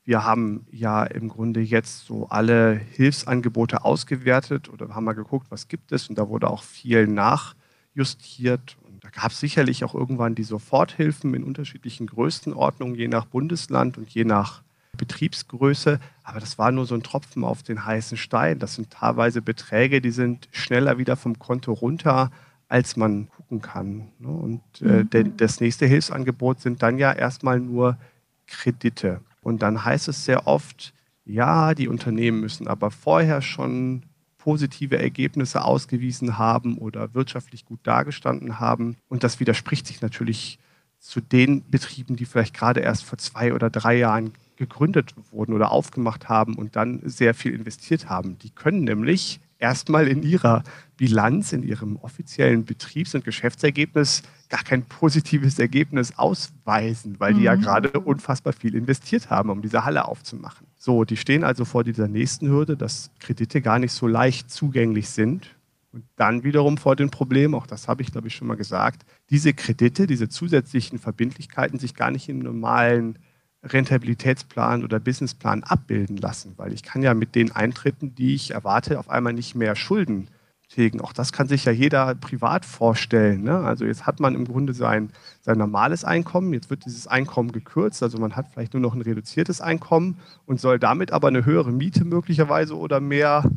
Wir haben ja im Grunde jetzt so alle Hilfsangebote ausgewertet oder haben mal geguckt, was gibt es und da wurde auch viel nachjustiert. Und da gab es sicherlich auch irgendwann die Soforthilfen in unterschiedlichen Größenordnungen, je nach Bundesland und je nach Betriebsgröße. Aber das war nur so ein Tropfen auf den heißen Stein. Das sind teilweise Beträge, die sind schneller wieder vom Konto runter als man gucken kann. Ne? Und äh, mhm. das nächste Hilfsangebot sind dann ja erstmal nur Kredite. Und dann heißt es sehr oft, ja, die Unternehmen müssen aber vorher schon positive Ergebnisse ausgewiesen haben oder wirtschaftlich gut dargestanden haben. Und das widerspricht sich natürlich zu den Betrieben, die vielleicht gerade erst vor zwei oder drei Jahren gegründet wurden oder aufgemacht haben und dann sehr viel investiert haben. Die können nämlich erstmal in ihrer Bilanz, in ihrem offiziellen Betriebs- und Geschäftsergebnis gar kein positives Ergebnis ausweisen, weil die mhm. ja gerade unfassbar viel investiert haben, um diese Halle aufzumachen. So, die stehen also vor dieser nächsten Hürde, dass Kredite gar nicht so leicht zugänglich sind. Und dann wiederum vor dem Problem, auch das habe ich, glaube ich, schon mal gesagt, diese Kredite, diese zusätzlichen Verbindlichkeiten sich gar nicht im normalen Rentabilitätsplan oder Businessplan abbilden lassen, weil ich kann ja mit den Eintritten, die ich erwarte, auf einmal nicht mehr Schulden tilgen. Auch das kann sich ja jeder privat vorstellen. Ne? Also jetzt hat man im Grunde sein, sein normales Einkommen, jetzt wird dieses Einkommen gekürzt, also man hat vielleicht nur noch ein reduziertes Einkommen und soll damit aber eine höhere Miete möglicherweise oder mehr,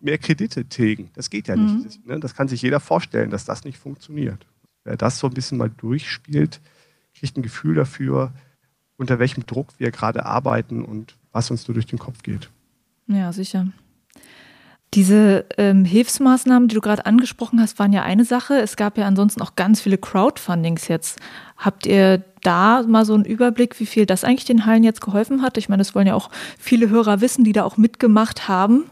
mehr Kredite tilgen. Das geht ja mhm. nicht. Ne? Das kann sich jeder vorstellen, dass das nicht funktioniert. Wer das so ein bisschen mal durchspielt, kriegt ein Gefühl dafür, unter welchem Druck wir gerade arbeiten und was uns nur durch den Kopf geht. Ja, sicher. Diese ähm, Hilfsmaßnahmen, die du gerade angesprochen hast, waren ja eine Sache. Es gab ja ansonsten auch ganz viele Crowdfundings jetzt. Habt ihr da mal so einen Überblick, wie viel das eigentlich den Hallen jetzt geholfen hat? Ich meine, das wollen ja auch viele Hörer wissen, die da auch mitgemacht haben.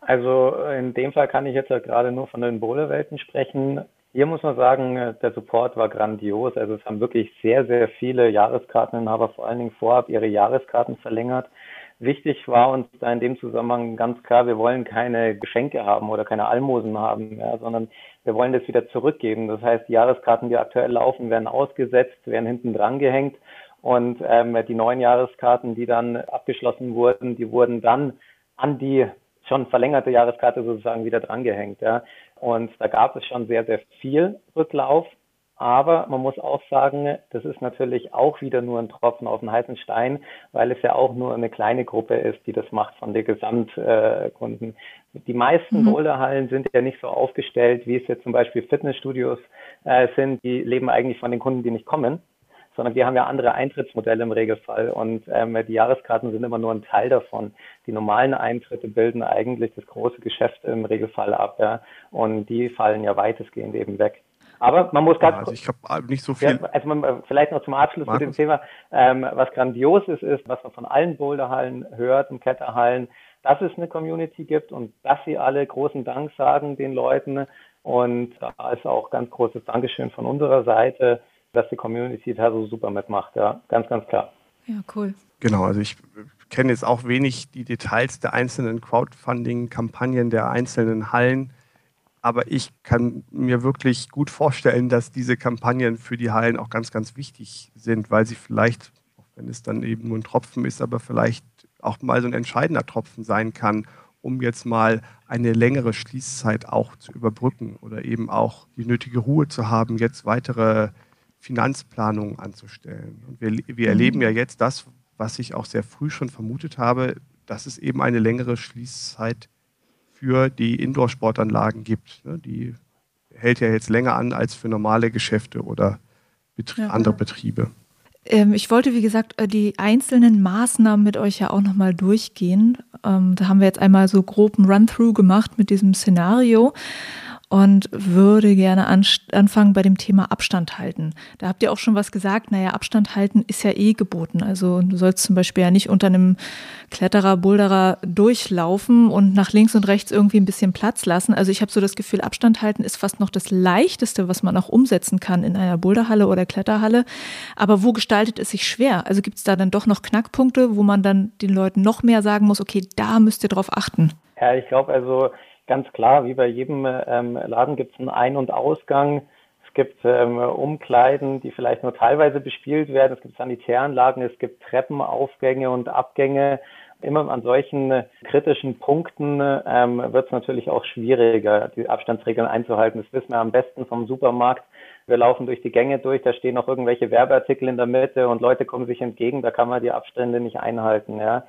Also in dem Fall kann ich jetzt ja gerade nur von den Boulderwelten sprechen. Hier muss man sagen, der Support war grandios. Also es haben wirklich sehr, sehr viele Jahreskarteninhaber vor allen Dingen vorab ihre Jahreskarten verlängert. Wichtig war uns da in dem Zusammenhang ganz klar, wir wollen keine Geschenke haben oder keine Almosen haben, ja, sondern wir wollen das wieder zurückgeben. Das heißt, die Jahreskarten, die aktuell laufen, werden ausgesetzt, werden hinten dran gehängt und ähm, die neuen Jahreskarten, die dann abgeschlossen wurden, die wurden dann an die schon verlängerte Jahreskarte sozusagen wieder drangehängt. Ja. Und da gab es schon sehr, sehr viel Rücklauf. Aber man muss auch sagen, das ist natürlich auch wieder nur ein Tropfen auf den heißen Stein, weil es ja auch nur eine kleine Gruppe ist, die das macht von den Gesamtkunden. Die meisten mhm. Boulderhallen sind ja nicht so aufgestellt, wie es jetzt zum Beispiel Fitnessstudios äh, sind. Die leben eigentlich von den Kunden, die nicht kommen sondern wir haben ja andere Eintrittsmodelle im Regelfall und ähm, die Jahreskarten sind immer nur ein Teil davon. Die normalen Eintritte bilden eigentlich das große Geschäft im Regelfall ab ja, und die fallen ja weitestgehend eben weg. Aber man muss ganz ja, also ich habe nicht so viel. Ja, also man, vielleicht noch zum Abschluss Markus. mit dem Thema, ähm, was grandios ist, ist, was man von allen Boulderhallen hört und Kletterhallen, dass es eine Community gibt und dass sie alle großen Dank sagen den Leuten. Und da ist auch ganz großes Dankeschön von unserer Seite dass die Community da so super mitmacht. Ja, ganz, ganz klar. Ja, cool. Genau, also ich kenne jetzt auch wenig die Details der einzelnen Crowdfunding-Kampagnen der einzelnen Hallen, aber ich kann mir wirklich gut vorstellen, dass diese Kampagnen für die Hallen auch ganz, ganz wichtig sind, weil sie vielleicht, auch wenn es dann eben nur ein Tropfen ist, aber vielleicht auch mal so ein entscheidender Tropfen sein kann, um jetzt mal eine längere Schließzeit auch zu überbrücken oder eben auch die nötige Ruhe zu haben, jetzt weitere Finanzplanung anzustellen. Und wir, wir mhm. erleben ja jetzt das, was ich auch sehr früh schon vermutet habe, dass es eben eine längere Schließzeit für die Indoor-Sportanlagen gibt. Die hält ja jetzt länger an als für normale Geschäfte oder Betrie ja, andere Betriebe. Ähm, ich wollte, wie gesagt, äh, die einzelnen Maßnahmen mit euch ja auch nochmal durchgehen. Ähm, da haben wir jetzt einmal so groben Run-Through gemacht mit diesem Szenario und würde gerne anfangen bei dem Thema Abstand halten. Da habt ihr auch schon was gesagt. Naja, Abstand halten ist ja eh geboten. Also du sollst zum Beispiel ja nicht unter einem Kletterer, Boulderer durchlaufen und nach links und rechts irgendwie ein bisschen Platz lassen. Also ich habe so das Gefühl, Abstand halten ist fast noch das Leichteste, was man auch umsetzen kann in einer Boulderhalle oder Kletterhalle. Aber wo gestaltet es sich schwer? Also gibt es da dann doch noch Knackpunkte, wo man dann den Leuten noch mehr sagen muss, okay, da müsst ihr drauf achten? Ja, ich glaube also, ganz klar, wie bei jedem ähm, Laden gibt es einen Ein- und Ausgang. Es gibt ähm, Umkleiden, die vielleicht nur teilweise bespielt werden. Es gibt Sanitäranlagen, es gibt Treppenaufgänge und Abgänge. Immer an solchen kritischen Punkten ähm, wird es natürlich auch schwieriger, die Abstandsregeln einzuhalten. Das wissen wir am besten vom Supermarkt. Wir laufen durch die Gänge durch, da stehen noch irgendwelche Werbeartikel in der Mitte und Leute kommen sich entgegen, da kann man die Abstände nicht einhalten. Ja.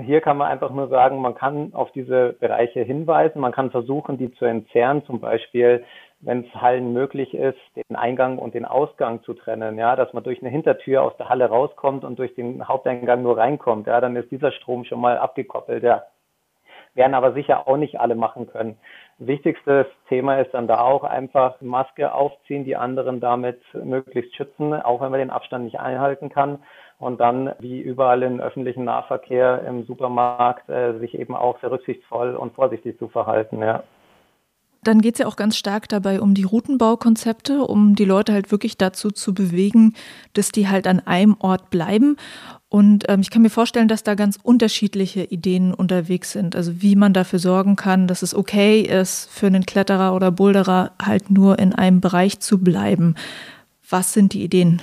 Hier kann man einfach nur sagen, man kann auf diese Bereiche hinweisen, man kann versuchen, die zu entzerren, zum Beispiel, wenn es Hallen möglich ist, den Eingang und den Ausgang zu trennen, ja, dass man durch eine Hintertür aus der Halle rauskommt und durch den Haupteingang nur reinkommt, ja, dann ist dieser Strom schon mal abgekoppelt, ja. Werden aber sicher auch nicht alle machen können. Wichtigstes Thema ist dann da auch einfach Maske aufziehen, die anderen damit möglichst schützen, auch wenn man den Abstand nicht einhalten kann und dann wie überall im öffentlichen Nahverkehr im Supermarkt äh, sich eben auch sehr rücksichtsvoll und vorsichtig zu verhalten. Ja. Dann geht es ja auch ganz stark dabei um die Routenbaukonzepte, um die Leute halt wirklich dazu zu bewegen, dass die halt an einem Ort bleiben. Und ähm, ich kann mir vorstellen, dass da ganz unterschiedliche Ideen unterwegs sind. Also wie man dafür sorgen kann, dass es okay ist, für einen Kletterer oder Boulderer halt nur in einem Bereich zu bleiben. Was sind die Ideen?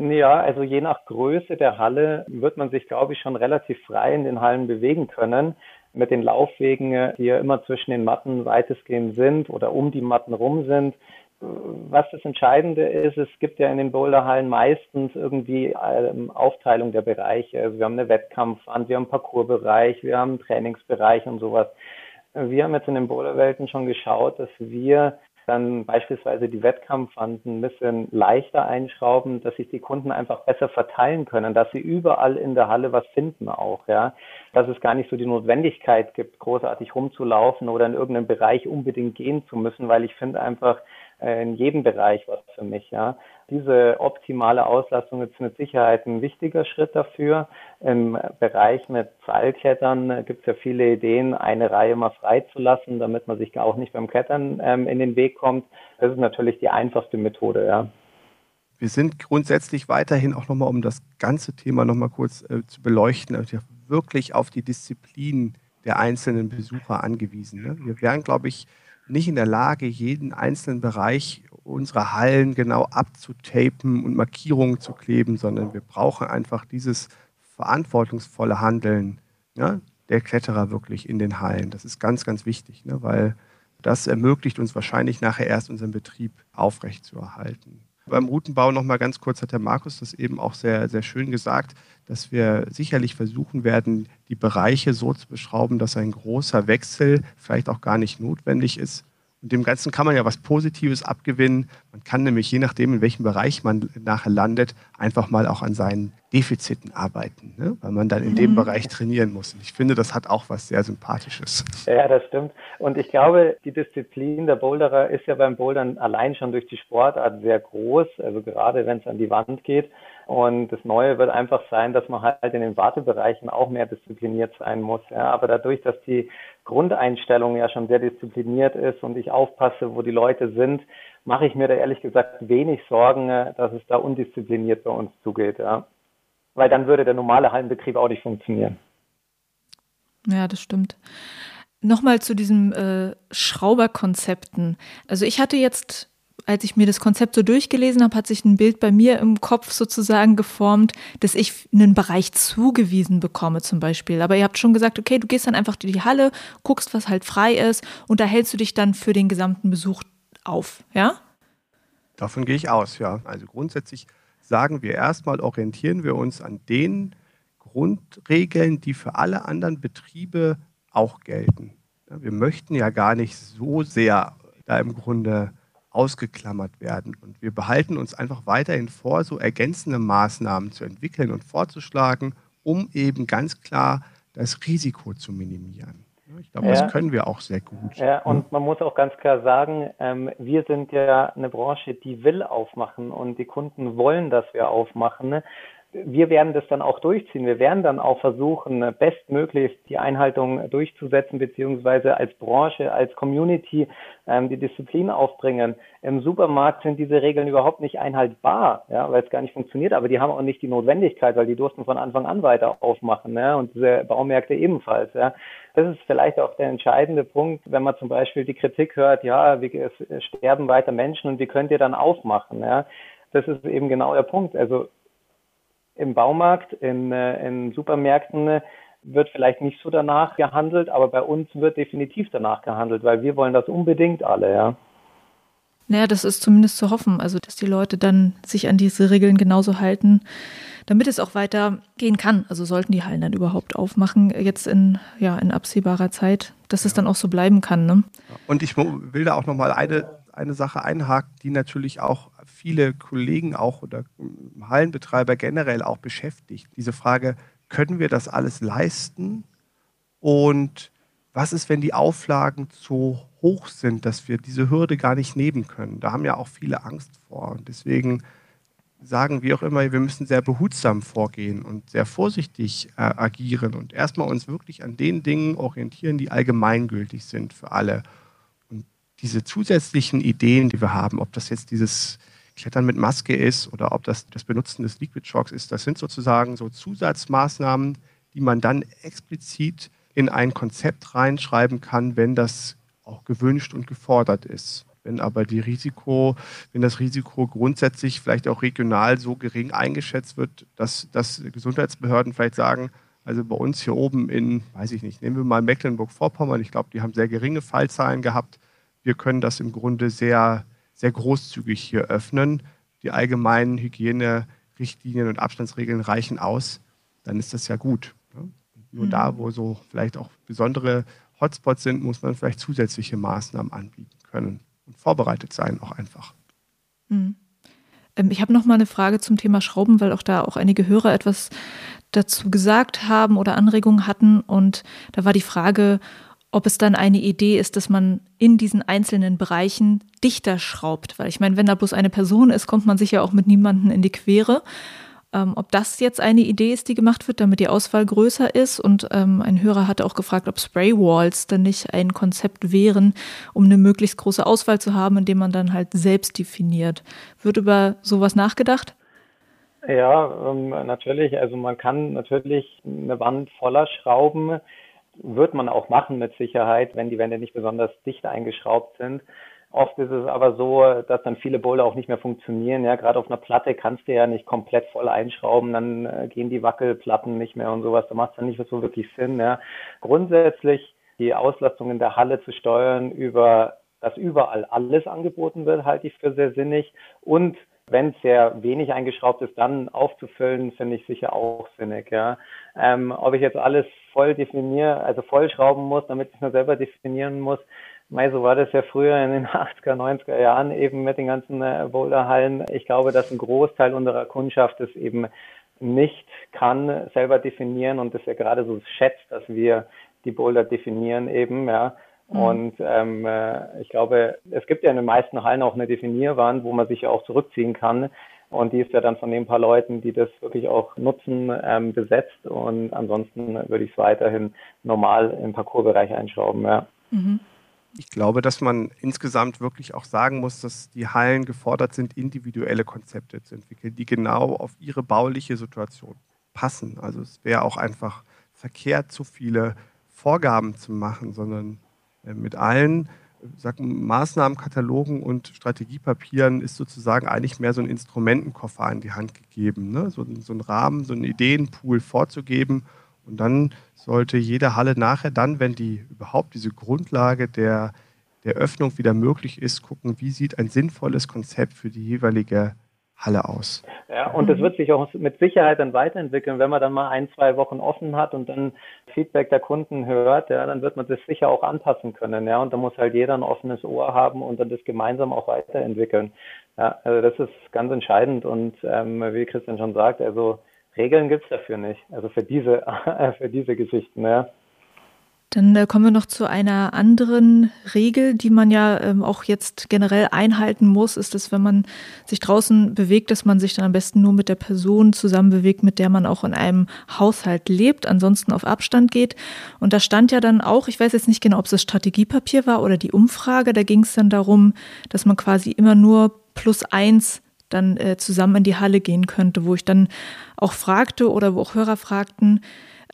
Ja, also je nach Größe der Halle wird man sich, glaube ich, schon relativ frei in den Hallen bewegen können. Mit den Laufwegen, die ja immer zwischen den Matten weitestgehend sind oder um die Matten rum sind. Was das Entscheidende ist, es gibt ja in den Boulderhallen meistens irgendwie ähm, Aufteilung der Bereiche. Also wir haben eine Wettkampfwand, wir haben einen Parcoursbereich, wir haben einen Trainingsbereich und sowas. Wir haben jetzt in den Boulderwelten schon geschaut, dass wir dann beispielsweise die Wettkampfwanden ein bisschen leichter einschrauben, dass sich die Kunden einfach besser verteilen können, dass sie überall in der Halle was finden auch, ja. Dass es gar nicht so die Notwendigkeit gibt, großartig rumzulaufen oder in irgendeinem Bereich unbedingt gehen zu müssen, weil ich finde einfach äh, in jedem Bereich was für mich, ja. Diese optimale Auslastung ist mit Sicherheit ein wichtiger Schritt dafür. Im Bereich mit Seilklettern gibt es ja viele Ideen, eine Reihe mal freizulassen, damit man sich auch nicht beim Klettern ähm, in den Weg kommt. Das ist natürlich die einfachste Methode, ja. Wir sind grundsätzlich weiterhin auch nochmal, um das ganze Thema nochmal kurz äh, zu beleuchten, also wirklich auf die Disziplin der einzelnen Besucher angewiesen. Ne? Wir wären, glaube ich, nicht in der Lage, jeden einzelnen Bereich unserer Hallen genau abzutapen und Markierungen zu kleben, sondern wir brauchen einfach dieses verantwortungsvolle Handeln ja, der Kletterer wirklich in den Hallen. Das ist ganz, ganz wichtig, ne, weil das ermöglicht uns wahrscheinlich nachher erst unseren Betrieb aufrechtzuerhalten. Beim Routenbau noch mal ganz kurz hat der Markus das eben auch sehr, sehr schön gesagt, dass wir sicherlich versuchen werden, die Bereiche so zu beschrauben, dass ein großer Wechsel vielleicht auch gar nicht notwendig ist, und dem Ganzen kann man ja was Positives abgewinnen. Man kann nämlich, je nachdem, in welchem Bereich man nachher landet, einfach mal auch an seinen Defiziten arbeiten, ne? weil man dann in dem mhm. Bereich trainieren muss. Und ich finde, das hat auch was sehr Sympathisches. Ja, das stimmt. Und ich glaube, die Disziplin der Boulderer ist ja beim Bouldern allein schon durch die Sportart sehr groß. Also gerade wenn es an die Wand geht. Und das Neue wird einfach sein, dass man halt in den Wartebereichen auch mehr diszipliniert sein muss. Ja. Aber dadurch, dass die Grundeinstellung ja schon sehr diszipliniert ist und ich aufpasse, wo die Leute sind, mache ich mir da ehrlich gesagt wenig Sorgen, dass es da undiszipliniert bei uns zugeht. Ja. Weil dann würde der normale Hallenbetrieb auch nicht funktionieren. Ja, das stimmt. Nochmal zu diesen äh, Schrauberkonzepten. Also ich hatte jetzt als ich mir das Konzept so durchgelesen habe, hat sich ein Bild bei mir im Kopf sozusagen geformt, dass ich einen Bereich zugewiesen bekomme zum Beispiel. Aber ihr habt schon gesagt, okay, du gehst dann einfach in die Halle, guckst, was halt frei ist und da hältst du dich dann für den gesamten Besuch auf, ja? Davon gehe ich aus, ja. Also grundsätzlich sagen wir erstmal, orientieren wir uns an den Grundregeln, die für alle anderen Betriebe auch gelten. Wir möchten ja gar nicht so sehr da im Grunde ausgeklammert werden. Und wir behalten uns einfach weiterhin vor, so ergänzende Maßnahmen zu entwickeln und vorzuschlagen, um eben ganz klar das Risiko zu minimieren. Ich glaube, ja. das können wir auch sehr gut. Ja, und man muss auch ganz klar sagen, ähm, wir sind ja eine Branche, die will aufmachen und die Kunden wollen, dass wir aufmachen wir werden das dann auch durchziehen. Wir werden dann auch versuchen, bestmöglich die Einhaltung durchzusetzen, beziehungsweise als Branche, als Community ähm, die Disziplin aufbringen. Im Supermarkt sind diese Regeln überhaupt nicht einhaltbar, ja, weil es gar nicht funktioniert, aber die haben auch nicht die Notwendigkeit, weil die durften von Anfang an weiter aufmachen ja, und diese Baumärkte ebenfalls. Ja. Das ist vielleicht auch der entscheidende Punkt, wenn man zum Beispiel die Kritik hört, ja, es sterben weiter Menschen und wie könnt ihr dann aufmachen? Ja. Das ist eben genau der Punkt. Also im Baumarkt, in, äh, in Supermärkten äh, wird vielleicht nicht so danach gehandelt, aber bei uns wird definitiv danach gehandelt, weil wir wollen das unbedingt alle, ja. Naja, das ist zumindest zu hoffen, also dass die Leute dann sich an diese Regeln genauso halten, damit es auch weitergehen kann. Also sollten die Hallen dann überhaupt aufmachen, jetzt in, ja, in absehbarer Zeit, dass ja. es dann auch so bleiben kann. Ne? Und ich will da auch nochmal eine, eine Sache einhaken, die natürlich auch viele Kollegen auch oder Hallenbetreiber generell auch beschäftigt. Diese Frage, können wir das alles leisten? Und was ist, wenn die Auflagen zu hoch sind, dass wir diese Hürde gar nicht nehmen können? Da haben ja auch viele Angst vor. Und deswegen sagen wir auch immer, wir müssen sehr behutsam vorgehen und sehr vorsichtig äh, agieren und erstmal uns wirklich an den Dingen orientieren, die allgemeingültig sind für alle. Und diese zusätzlichen Ideen, die wir haben, ob das jetzt dieses Klettern mit Maske ist oder ob das das Benutzen des Liquid Shocks ist. Das sind sozusagen so Zusatzmaßnahmen, die man dann explizit in ein Konzept reinschreiben kann, wenn das auch gewünscht und gefordert ist. Wenn aber die Risiko, wenn das Risiko grundsätzlich vielleicht auch regional so gering eingeschätzt wird, dass, dass Gesundheitsbehörden vielleicht sagen, also bei uns hier oben in, weiß ich nicht, nehmen wir mal Mecklenburg-Vorpommern, ich glaube, die haben sehr geringe Fallzahlen gehabt. Wir können das im Grunde sehr sehr großzügig hier öffnen. Die allgemeinen Hygienerichtlinien und Abstandsregeln reichen aus, dann ist das ja gut. Ne? Nur mhm. da, wo so vielleicht auch besondere Hotspots sind, muss man vielleicht zusätzliche Maßnahmen anbieten können und vorbereitet sein auch einfach. Mhm. Ähm, ich habe noch mal eine Frage zum Thema Schrauben, weil auch da auch einige Hörer etwas dazu gesagt haben oder Anregungen hatten. Und da war die Frage, ob es dann eine Idee ist, dass man in diesen einzelnen Bereichen dichter schraubt. Weil ich meine, wenn da bloß eine Person ist, kommt man sich ja auch mit niemandem in die Quere. Ähm, ob das jetzt eine Idee ist, die gemacht wird, damit die Auswahl größer ist. Und ähm, ein Hörer hatte auch gefragt, ob Spraywalls dann nicht ein Konzept wären, um eine möglichst große Auswahl zu haben, indem man dann halt selbst definiert. Wird über sowas nachgedacht? Ja, ähm, natürlich. Also man kann natürlich eine Wand voller Schrauben wird man auch machen mit Sicherheit, wenn die Wände nicht besonders dicht eingeschraubt sind. Oft ist es aber so, dass dann viele Boulder auch nicht mehr funktionieren. Ja, gerade auf einer Platte kannst du ja nicht komplett voll einschrauben, dann äh, gehen die Wackelplatten nicht mehr und sowas. Da macht es dann nicht so wirklich Sinn. Ja. Grundsätzlich die Auslastung in der Halle zu steuern über dass überall alles angeboten wird, halte ich für sehr sinnig. Und wenn es sehr wenig eingeschraubt ist, dann aufzufüllen, finde ich sicher auch sinnig. Ja. Ähm, ob ich jetzt alles voll definiere, also vollschrauben muss, damit ich nur selber definieren muss, Mei, so war das ja früher in den 80er, 90er Jahren eben mit den ganzen äh, Boulderhallen. Ich glaube, dass ein Großteil unserer Kundschaft es eben nicht kann, selber definieren und das ja gerade so schätzt, dass wir die Boulder definieren eben, ja. Mhm. Und ähm, äh, ich glaube, es gibt ja in den meisten Hallen auch eine Definierwand, wo man sich ja auch zurückziehen kann. Und die ist ja dann von den paar Leuten, die das wirklich auch nutzen, ähm, besetzt. Und ansonsten würde ich es weiterhin normal im Parcoursbereich einschrauben. Ja. Mhm. Ich glaube, dass man insgesamt wirklich auch sagen muss, dass die Hallen gefordert sind, individuelle Konzepte zu entwickeln, die genau auf ihre bauliche Situation passen. Also es wäre auch einfach verkehrt, zu viele Vorgaben zu machen, sondern äh, mit allen sagen, Maßnahmenkatalogen und Strategiepapieren ist sozusagen eigentlich mehr so ein Instrumentenkoffer an die Hand gegeben. Ne? So, so ein Rahmen, so einen Ideenpool vorzugeben. Und dann sollte jede Halle nachher dann, wenn die überhaupt diese Grundlage der, der Öffnung wieder möglich ist, gucken, wie sieht ein sinnvolles Konzept für die jeweilige Halle aus. Ja, und das wird sich auch mit Sicherheit dann weiterentwickeln, wenn man dann mal ein, zwei Wochen offen hat und dann Feedback der Kunden hört, ja, dann wird man das sicher auch anpassen können, ja, und da muss halt jeder ein offenes Ohr haben und dann das gemeinsam auch weiterentwickeln. Ja, also das ist ganz entscheidend und ähm, wie Christian schon sagt, also Regeln gibt's dafür nicht, also für diese, für diese Geschichten, ja. Dann äh, kommen wir noch zu einer anderen Regel, die man ja ähm, auch jetzt generell einhalten muss, ist dass wenn man sich draußen bewegt, dass man sich dann am besten nur mit der Person zusammen bewegt, mit der man auch in einem Haushalt lebt, ansonsten auf Abstand geht. Und da stand ja dann auch, ich weiß jetzt nicht genau, ob es das Strategiepapier war oder die Umfrage, da ging es dann darum, dass man quasi immer nur plus eins dann äh, zusammen in die Halle gehen könnte, wo ich dann auch fragte oder wo auch Hörer fragten,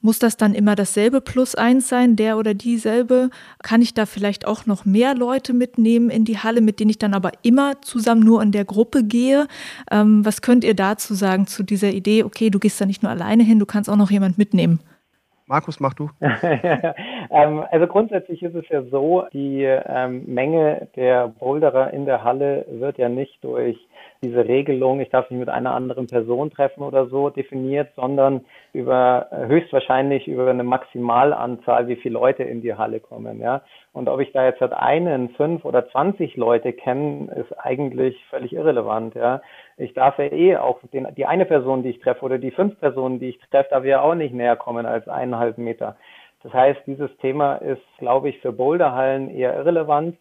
muss das dann immer dasselbe plus eins sein, der oder dieselbe? Kann ich da vielleicht auch noch mehr Leute mitnehmen in die Halle, mit denen ich dann aber immer zusammen nur in der Gruppe gehe? Ähm, was könnt ihr dazu sagen zu dieser Idee? Okay, du gehst da nicht nur alleine hin, du kannst auch noch jemand mitnehmen. Markus, mach du. ähm, also grundsätzlich ist es ja so, die ähm, Menge der Boulderer in der Halle wird ja nicht durch diese Regelung, ich darf mich mit einer anderen Person treffen oder so definiert, sondern über höchstwahrscheinlich über eine Maximalanzahl, wie viele Leute in die Halle kommen. Ja. Und ob ich da jetzt halt einen, fünf oder zwanzig Leute kenne, ist eigentlich völlig irrelevant. Ja. Ich darf ja eh auch den, die eine Person, die ich treffe, oder die fünf Personen, die ich treffe, darf ja auch nicht näher kommen als eineinhalb Meter. Das heißt, dieses Thema ist, glaube ich, für Boulderhallen eher irrelevant.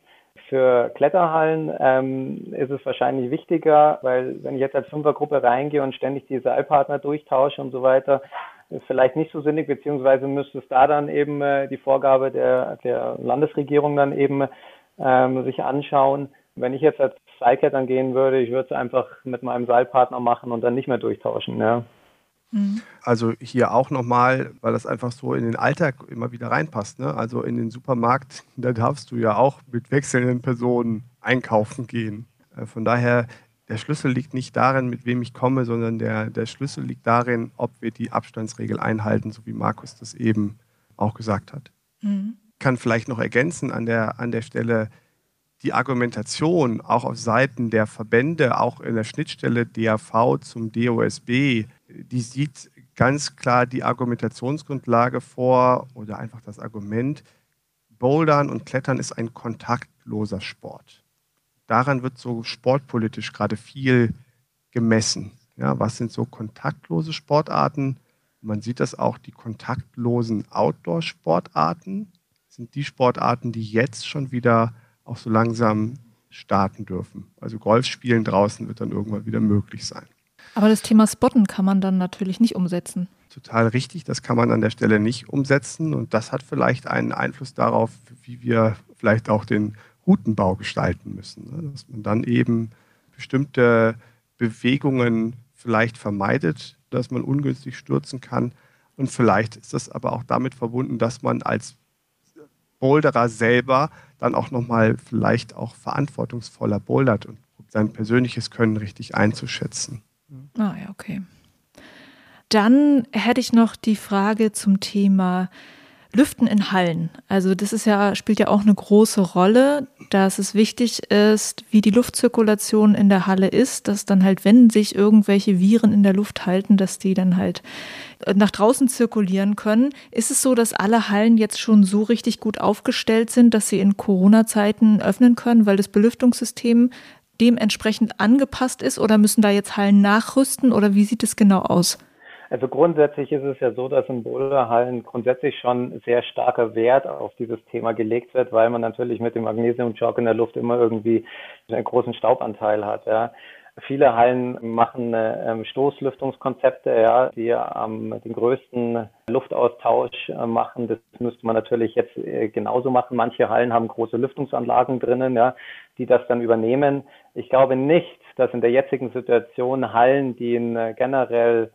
Für Kletterhallen ähm, ist es wahrscheinlich wichtiger, weil wenn ich jetzt als Fünfergruppe reingehe und ständig die Seilpartner durchtausche und so weiter, ist vielleicht nicht so sinnig, beziehungsweise müsste es da dann eben äh, die Vorgabe der, der Landesregierung dann eben ähm, sich anschauen. Wenn ich jetzt als Seilklettern gehen würde, ich würde es einfach mit meinem Seilpartner machen und dann nicht mehr durchtauschen. Ja. Mhm. Also hier auch nochmal, weil das einfach so in den Alltag immer wieder reinpasst. Ne? Also in den Supermarkt, da darfst du ja auch mit wechselnden Personen einkaufen gehen. Äh, von daher, der Schlüssel liegt nicht darin, mit wem ich komme, sondern der, der Schlüssel liegt darin, ob wir die Abstandsregel einhalten, so wie Markus das eben auch gesagt hat. Mhm. Kann vielleicht noch ergänzen an der, an der Stelle, die Argumentation auch auf Seiten der Verbände, auch in der Schnittstelle DAV zum DOSB, die sieht ganz klar die Argumentationsgrundlage vor oder einfach das Argument, Bouldern und Klettern ist ein kontaktloser Sport. Daran wird so sportpolitisch gerade viel gemessen. Ja, was sind so kontaktlose Sportarten? Man sieht das auch, die kontaktlosen Outdoor-Sportarten sind die Sportarten, die jetzt schon wieder auch so langsam starten dürfen. Also Golfspielen draußen wird dann irgendwann wieder möglich sein. Aber das Thema Spotten kann man dann natürlich nicht umsetzen. Total richtig, das kann man an der Stelle nicht umsetzen und das hat vielleicht einen Einfluss darauf, wie wir vielleicht auch den Routenbau gestalten müssen. Ne? Dass man dann eben bestimmte Bewegungen vielleicht vermeidet, dass man ungünstig stürzen kann. Und vielleicht ist das aber auch damit verbunden, dass man als Boulderer selber dann auch nochmal vielleicht auch verantwortungsvoller bouldert und sein persönliches Können richtig einzuschätzen. Ah ja, okay. Dann hätte ich noch die Frage zum Thema Lüften in Hallen. Also das ist ja, spielt ja auch eine große Rolle, dass es wichtig ist, wie die Luftzirkulation in der Halle ist, dass dann halt, wenn sich irgendwelche Viren in der Luft halten, dass die dann halt äh, nach draußen zirkulieren können. Ist es so, dass alle Hallen jetzt schon so richtig gut aufgestellt sind, dass sie in Corona-Zeiten öffnen können, weil das Belüftungssystem dementsprechend angepasst ist oder müssen da jetzt Hallen nachrüsten oder wie sieht es genau aus? Also grundsätzlich ist es ja so, dass in Boulderhallen grundsätzlich schon sehr starker Wert auf dieses Thema gelegt wird, weil man natürlich mit dem Magnesiumchock in der Luft immer irgendwie einen großen Staubanteil hat. Ja. Viele Hallen machen äh, Stoßlüftungskonzepte, ja, die ähm, den größten Luftaustausch äh, machen. Das müsste man natürlich jetzt äh, genauso machen. Manche Hallen haben große Lüftungsanlagen drinnen, ja, die das dann übernehmen. Ich glaube nicht, dass in der jetzigen Situation Hallen, die in äh, generell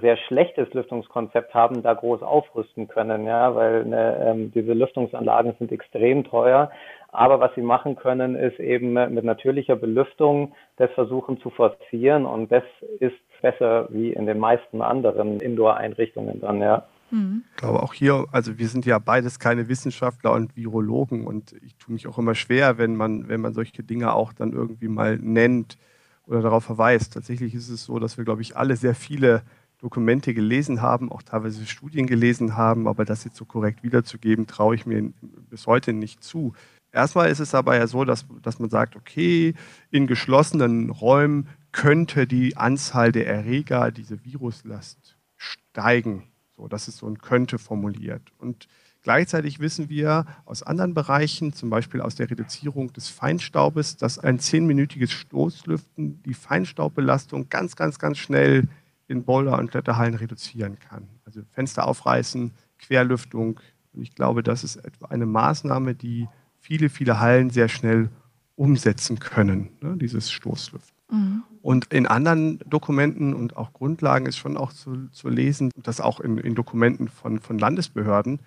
sehr schlechtes Lüftungskonzept haben, da groß aufrüsten können, ja, weil ne, ähm, diese Lüftungsanlagen sind extrem teuer. Aber was sie machen können, ist eben mit natürlicher Belüftung das versuchen zu forcieren und das ist besser wie in den meisten anderen Indoor-Einrichtungen dann, ja. Mhm. Ich glaube auch hier, also wir sind ja beides keine Wissenschaftler und Virologen und ich tue mich auch immer schwer, wenn man, wenn man solche Dinge auch dann irgendwie mal nennt oder darauf verweist. Tatsächlich ist es so, dass wir, glaube ich, alle sehr viele Dokumente gelesen haben, auch teilweise Studien gelesen haben, aber das jetzt so korrekt wiederzugeben, traue ich mir bis heute nicht zu. Erstmal ist es aber ja so, dass, dass man sagt, okay, in geschlossenen Räumen könnte die Anzahl der Erreger, diese Viruslast, steigen. So, das ist so ein könnte formuliert. Und Gleichzeitig wissen wir aus anderen Bereichen, zum Beispiel aus der Reduzierung des Feinstaubes, dass ein zehnminütiges Stoßlüften die Feinstaubbelastung ganz, ganz, ganz schnell in Boulder- und Kletterhallen reduzieren kann. Also Fenster aufreißen, Querlüftung. Und ich glaube, das ist etwa eine Maßnahme, die viele, viele Hallen sehr schnell umsetzen können, ne, dieses Stoßlüften. Mhm. Und in anderen Dokumenten und auch Grundlagen ist schon auch zu, zu lesen, dass auch in, in Dokumenten von, von Landesbehörden,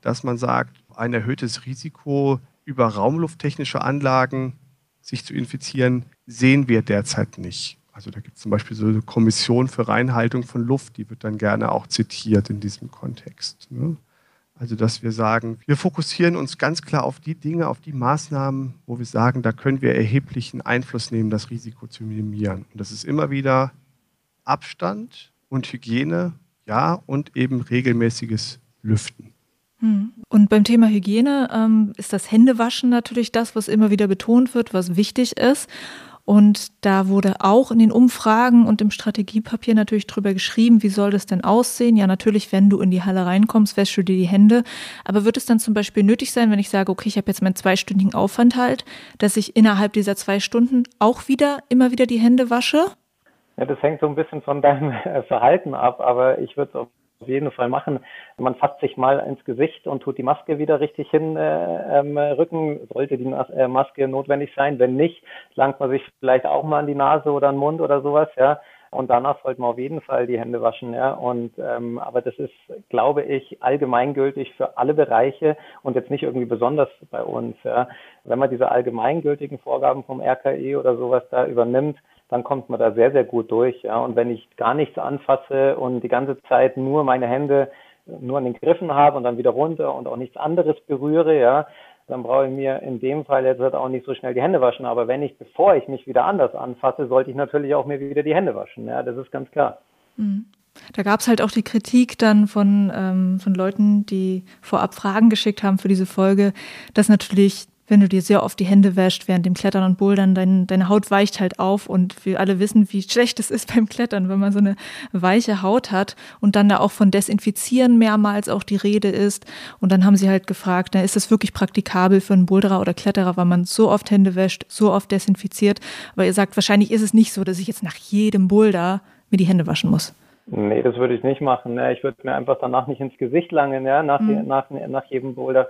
dass man sagt, ein erhöhtes Risiko über raumlufttechnische Anlagen sich zu infizieren, sehen wir derzeit nicht. Also da gibt es zum Beispiel so eine Kommission für Reinhaltung von Luft, die wird dann gerne auch zitiert in diesem Kontext. Ne? Also dass wir sagen, wir fokussieren uns ganz klar auf die Dinge, auf die Maßnahmen, wo wir sagen, da können wir erheblichen Einfluss nehmen, das Risiko zu minimieren. Und das ist immer wieder Abstand und Hygiene, ja, und eben regelmäßiges Lüften. Hm. Und beim Thema Hygiene ähm, ist das Händewaschen natürlich das, was immer wieder betont wird, was wichtig ist. Und da wurde auch in den Umfragen und im Strategiepapier natürlich drüber geschrieben, wie soll das denn aussehen? Ja, natürlich, wenn du in die Halle reinkommst, wäschst du dir die Hände. Aber wird es dann zum Beispiel nötig sein, wenn ich sage, okay, ich habe jetzt meinen zweistündigen Aufenthalt, dass ich innerhalb dieser zwei Stunden auch wieder immer wieder die Hände wasche? Ja, das hängt so ein bisschen von deinem Verhalten ab, aber ich würde es auf jeden Fall machen. Man fasst sich mal ins Gesicht und tut die Maske wieder richtig hin äh, ähm. Sollte die Mas äh, Maske notwendig sein. Wenn nicht, langt man sich vielleicht auch mal an die Nase oder den Mund oder sowas, ja. Und danach sollte man auf jeden Fall die Hände waschen, ja. Und ähm, aber das ist, glaube ich, allgemeingültig für alle Bereiche und jetzt nicht irgendwie besonders bei uns. Ja. Wenn man diese allgemeingültigen Vorgaben vom RKI oder sowas da übernimmt, dann kommt man da sehr, sehr gut durch. Ja. Und wenn ich gar nichts anfasse und die ganze Zeit nur meine Hände nur an den Griffen habe und dann wieder runter und auch nichts anderes berühre, ja, dann brauche ich mir in dem Fall jetzt halt auch nicht so schnell die Hände waschen. Aber wenn ich, bevor ich mich wieder anders anfasse, sollte ich natürlich auch mir wieder die Hände waschen. Ja, das ist ganz klar. Mhm. Da gab es halt auch die Kritik dann von, ähm, von Leuten, die vorab Fragen geschickt haben für diese Folge, dass natürlich wenn du dir sehr oft die Hände wäscht während dem Klettern und Bouldern, dein, deine Haut weicht halt auf und wir alle wissen, wie schlecht es ist beim Klettern, wenn man so eine weiche Haut hat und dann da auch von Desinfizieren mehrmals auch die Rede ist. Und dann haben sie halt gefragt, na, ist das wirklich praktikabel für einen Boulderer oder Kletterer, weil man so oft Hände wäscht, so oft desinfiziert. Aber ihr sagt, wahrscheinlich ist es nicht so, dass ich jetzt nach jedem Boulder mir die Hände waschen muss. Nee, das würde ich nicht machen. Ne? Ich würde mir einfach danach nicht ins Gesicht langen, ja, nach, mhm. nach, nach jedem Boulder.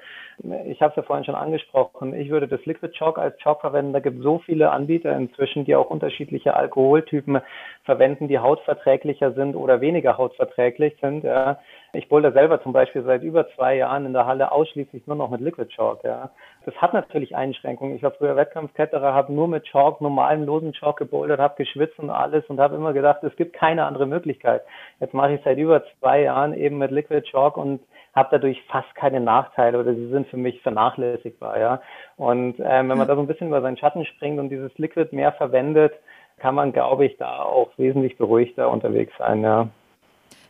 Ich habe es ja vorhin schon angesprochen. Ich würde das Liquid Chalk als Chalk verwenden. Da gibt es so viele Anbieter inzwischen, die auch unterschiedliche Alkoholtypen verwenden, die hautverträglicher sind oder weniger hautverträglich sind. Ja. Ich boulder selber zum Beispiel seit über zwei Jahren in der Halle ausschließlich nur noch mit Liquid Chalk. Ja. Das hat natürlich Einschränkungen. Ich war früher Wettkampfkletterer, habe nur mit Chalk, normalem losen Chalk gebouldert, habe geschwitzt und alles und habe immer gedacht, es gibt keine andere Möglichkeit. Jetzt mache ich seit über zwei Jahren eben mit Liquid Chalk und habe dadurch fast keine Nachteile oder sie sind für mich vernachlässigbar. Ja. Und ähm, wenn man da so ein bisschen über seinen Schatten springt und dieses Liquid mehr verwendet, kann man, glaube ich, da auch wesentlich beruhigter unterwegs sein. Ja.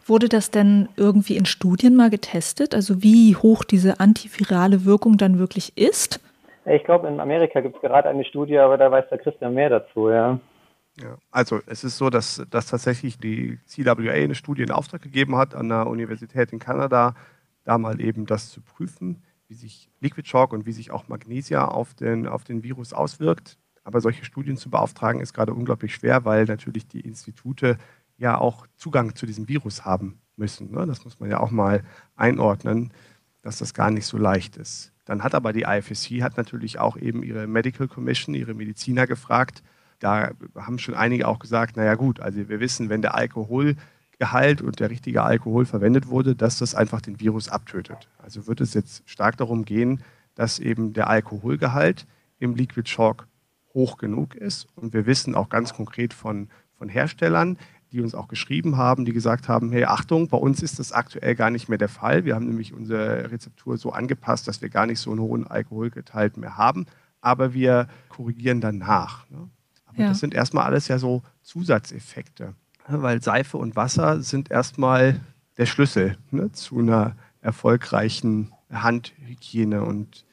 Wurde das denn irgendwie in Studien mal getestet? Also wie hoch diese antivirale Wirkung dann wirklich ist? Ich glaube, in Amerika gibt es gerade eine Studie, aber da weiß der Christian mehr dazu, ja. Ja, also es ist so, dass, dass tatsächlich die CWA eine Studie in Auftrag gegeben hat an der Universität in Kanada, da mal eben das zu prüfen, wie sich Liquid Chalk und wie sich auch Magnesia auf den, auf den Virus auswirkt. Aber solche Studien zu beauftragen ist gerade unglaublich schwer, weil natürlich die Institute ja auch Zugang zu diesem Virus haben müssen. Ne? Das muss man ja auch mal einordnen, dass das gar nicht so leicht ist. Dann hat aber die IFSC hat natürlich auch eben ihre Medical Commission, ihre Mediziner gefragt. Da haben schon einige auch gesagt, naja gut, also wir wissen, wenn der Alkoholgehalt und der richtige Alkohol verwendet wurde, dass das einfach den Virus abtötet. Also wird es jetzt stark darum gehen, dass eben der Alkoholgehalt im Liquid Chalk hoch genug ist. Und wir wissen auch ganz konkret von, von Herstellern, die uns auch geschrieben haben, die gesagt haben, hey, Achtung, bei uns ist das aktuell gar nicht mehr der Fall. Wir haben nämlich unsere Rezeptur so angepasst, dass wir gar nicht so einen hohen Alkoholgehalt mehr haben, aber wir korrigieren dann nach. Ne? Aber ja. das sind erstmal alles ja so Zusatzeffekte, ne? weil Seife und Wasser sind erstmal der Schlüssel ne, zu einer erfolgreichen Handhygiene und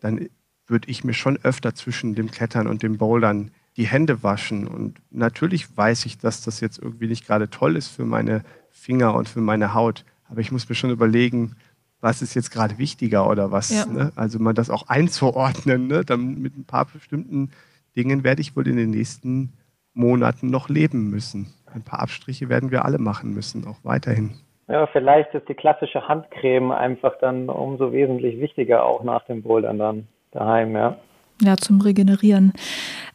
dann würde ich mir schon öfter zwischen dem Klettern und dem Bouldern die Hände waschen. Und natürlich weiß ich, dass das jetzt irgendwie nicht gerade toll ist für meine Finger und für meine Haut. Aber ich muss mir schon überlegen, was ist jetzt gerade wichtiger oder was. Ja. Ne? Also mal das auch einzuordnen. Ne? Dann mit ein paar bestimmten Dingen werde ich wohl in den nächsten Monaten noch leben müssen. Ein paar Abstriche werden wir alle machen müssen, auch weiterhin. Ja, vielleicht ist die klassische Handcreme einfach dann umso wesentlich wichtiger, auch nach dem Bouldern dann daheim, ja. Ja, zum Regenerieren.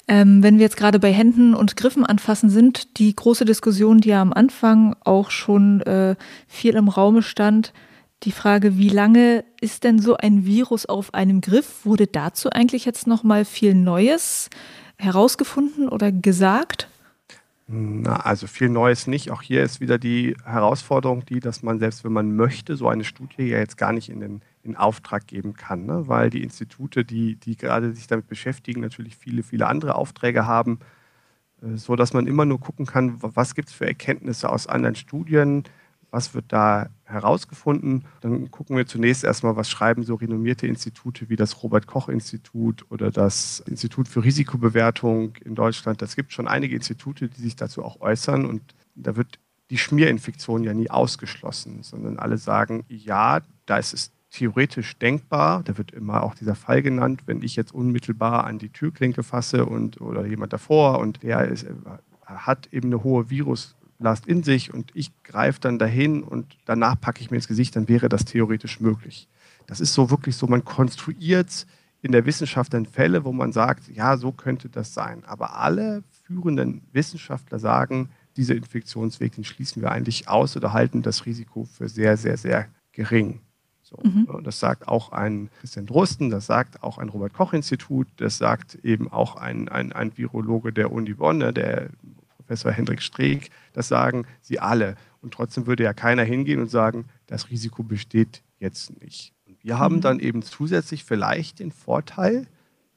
Ähm, wenn wir jetzt gerade bei Händen und Griffen anfassen sind, die große Diskussion, die ja am Anfang auch schon äh, viel im Raume stand, die Frage, wie lange ist denn so ein Virus auf einem Griff? Wurde dazu eigentlich jetzt noch mal viel Neues herausgefunden oder gesagt? Na, also viel Neues nicht. Auch hier ist wieder die Herausforderung, die, dass man selbst wenn man möchte, so eine Studie ja jetzt gar nicht in den in Auftrag geben kann, ne? weil die Institute, die, die gerade sich damit beschäftigen, natürlich viele, viele andere Aufträge haben, äh, so dass man immer nur gucken kann, was gibt es für Erkenntnisse aus anderen Studien, was wird da herausgefunden. Dann gucken wir zunächst erstmal, was schreiben so renommierte Institute wie das Robert Koch Institut oder das Institut für Risikobewertung in Deutschland. Das gibt schon einige Institute, die sich dazu auch äußern und da wird die Schmierinfektion ja nie ausgeschlossen, sondern alle sagen, ja, da ist es theoretisch denkbar. Da wird immer auch dieser Fall genannt, wenn ich jetzt unmittelbar an die Türklinke fasse und oder jemand davor und der ist, hat eben eine hohe Viruslast in sich und ich greife dann dahin und danach packe ich mir ins Gesicht, dann wäre das theoretisch möglich. Das ist so wirklich so, man konstruiert in der Wissenschaft dann Fälle, wo man sagt, ja, so könnte das sein. Aber alle führenden Wissenschaftler sagen, dieser Infektionsweg, den schließen wir eigentlich aus oder halten das Risiko für sehr, sehr, sehr gering. So. Mhm. Das sagt auch ein Christian Drosten, das sagt auch ein Robert-Koch-Institut, das sagt eben auch ein, ein, ein Virologe der Uni Bonn, ne, der Professor Hendrik Streeck, das sagen sie alle. Und trotzdem würde ja keiner hingehen und sagen, das Risiko besteht jetzt nicht. Und wir haben mhm. dann eben zusätzlich vielleicht den Vorteil,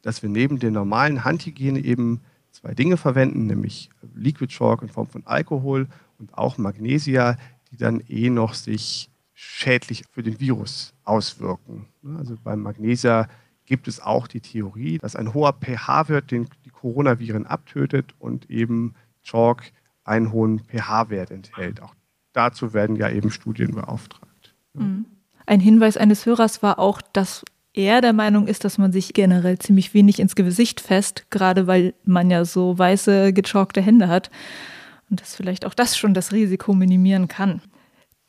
dass wir neben der normalen Handhygiene eben zwei Dinge verwenden, nämlich Liquid Chalk in Form von Alkohol und auch Magnesia, die dann eh noch sich schädlich für den Virus auswirken. Also beim Magnesia gibt es auch die Theorie, dass ein hoher pH-Wert die Coronaviren abtötet und eben Chalk einen hohen pH-Wert enthält. Auch dazu werden ja eben Studien beauftragt. Mhm. Ein Hinweis eines Hörers war auch, dass er der Meinung ist, dass man sich generell ziemlich wenig ins Gesicht fest, gerade weil man ja so weiße, gechalkte Hände hat. Und dass vielleicht auch das schon das Risiko minimieren kann.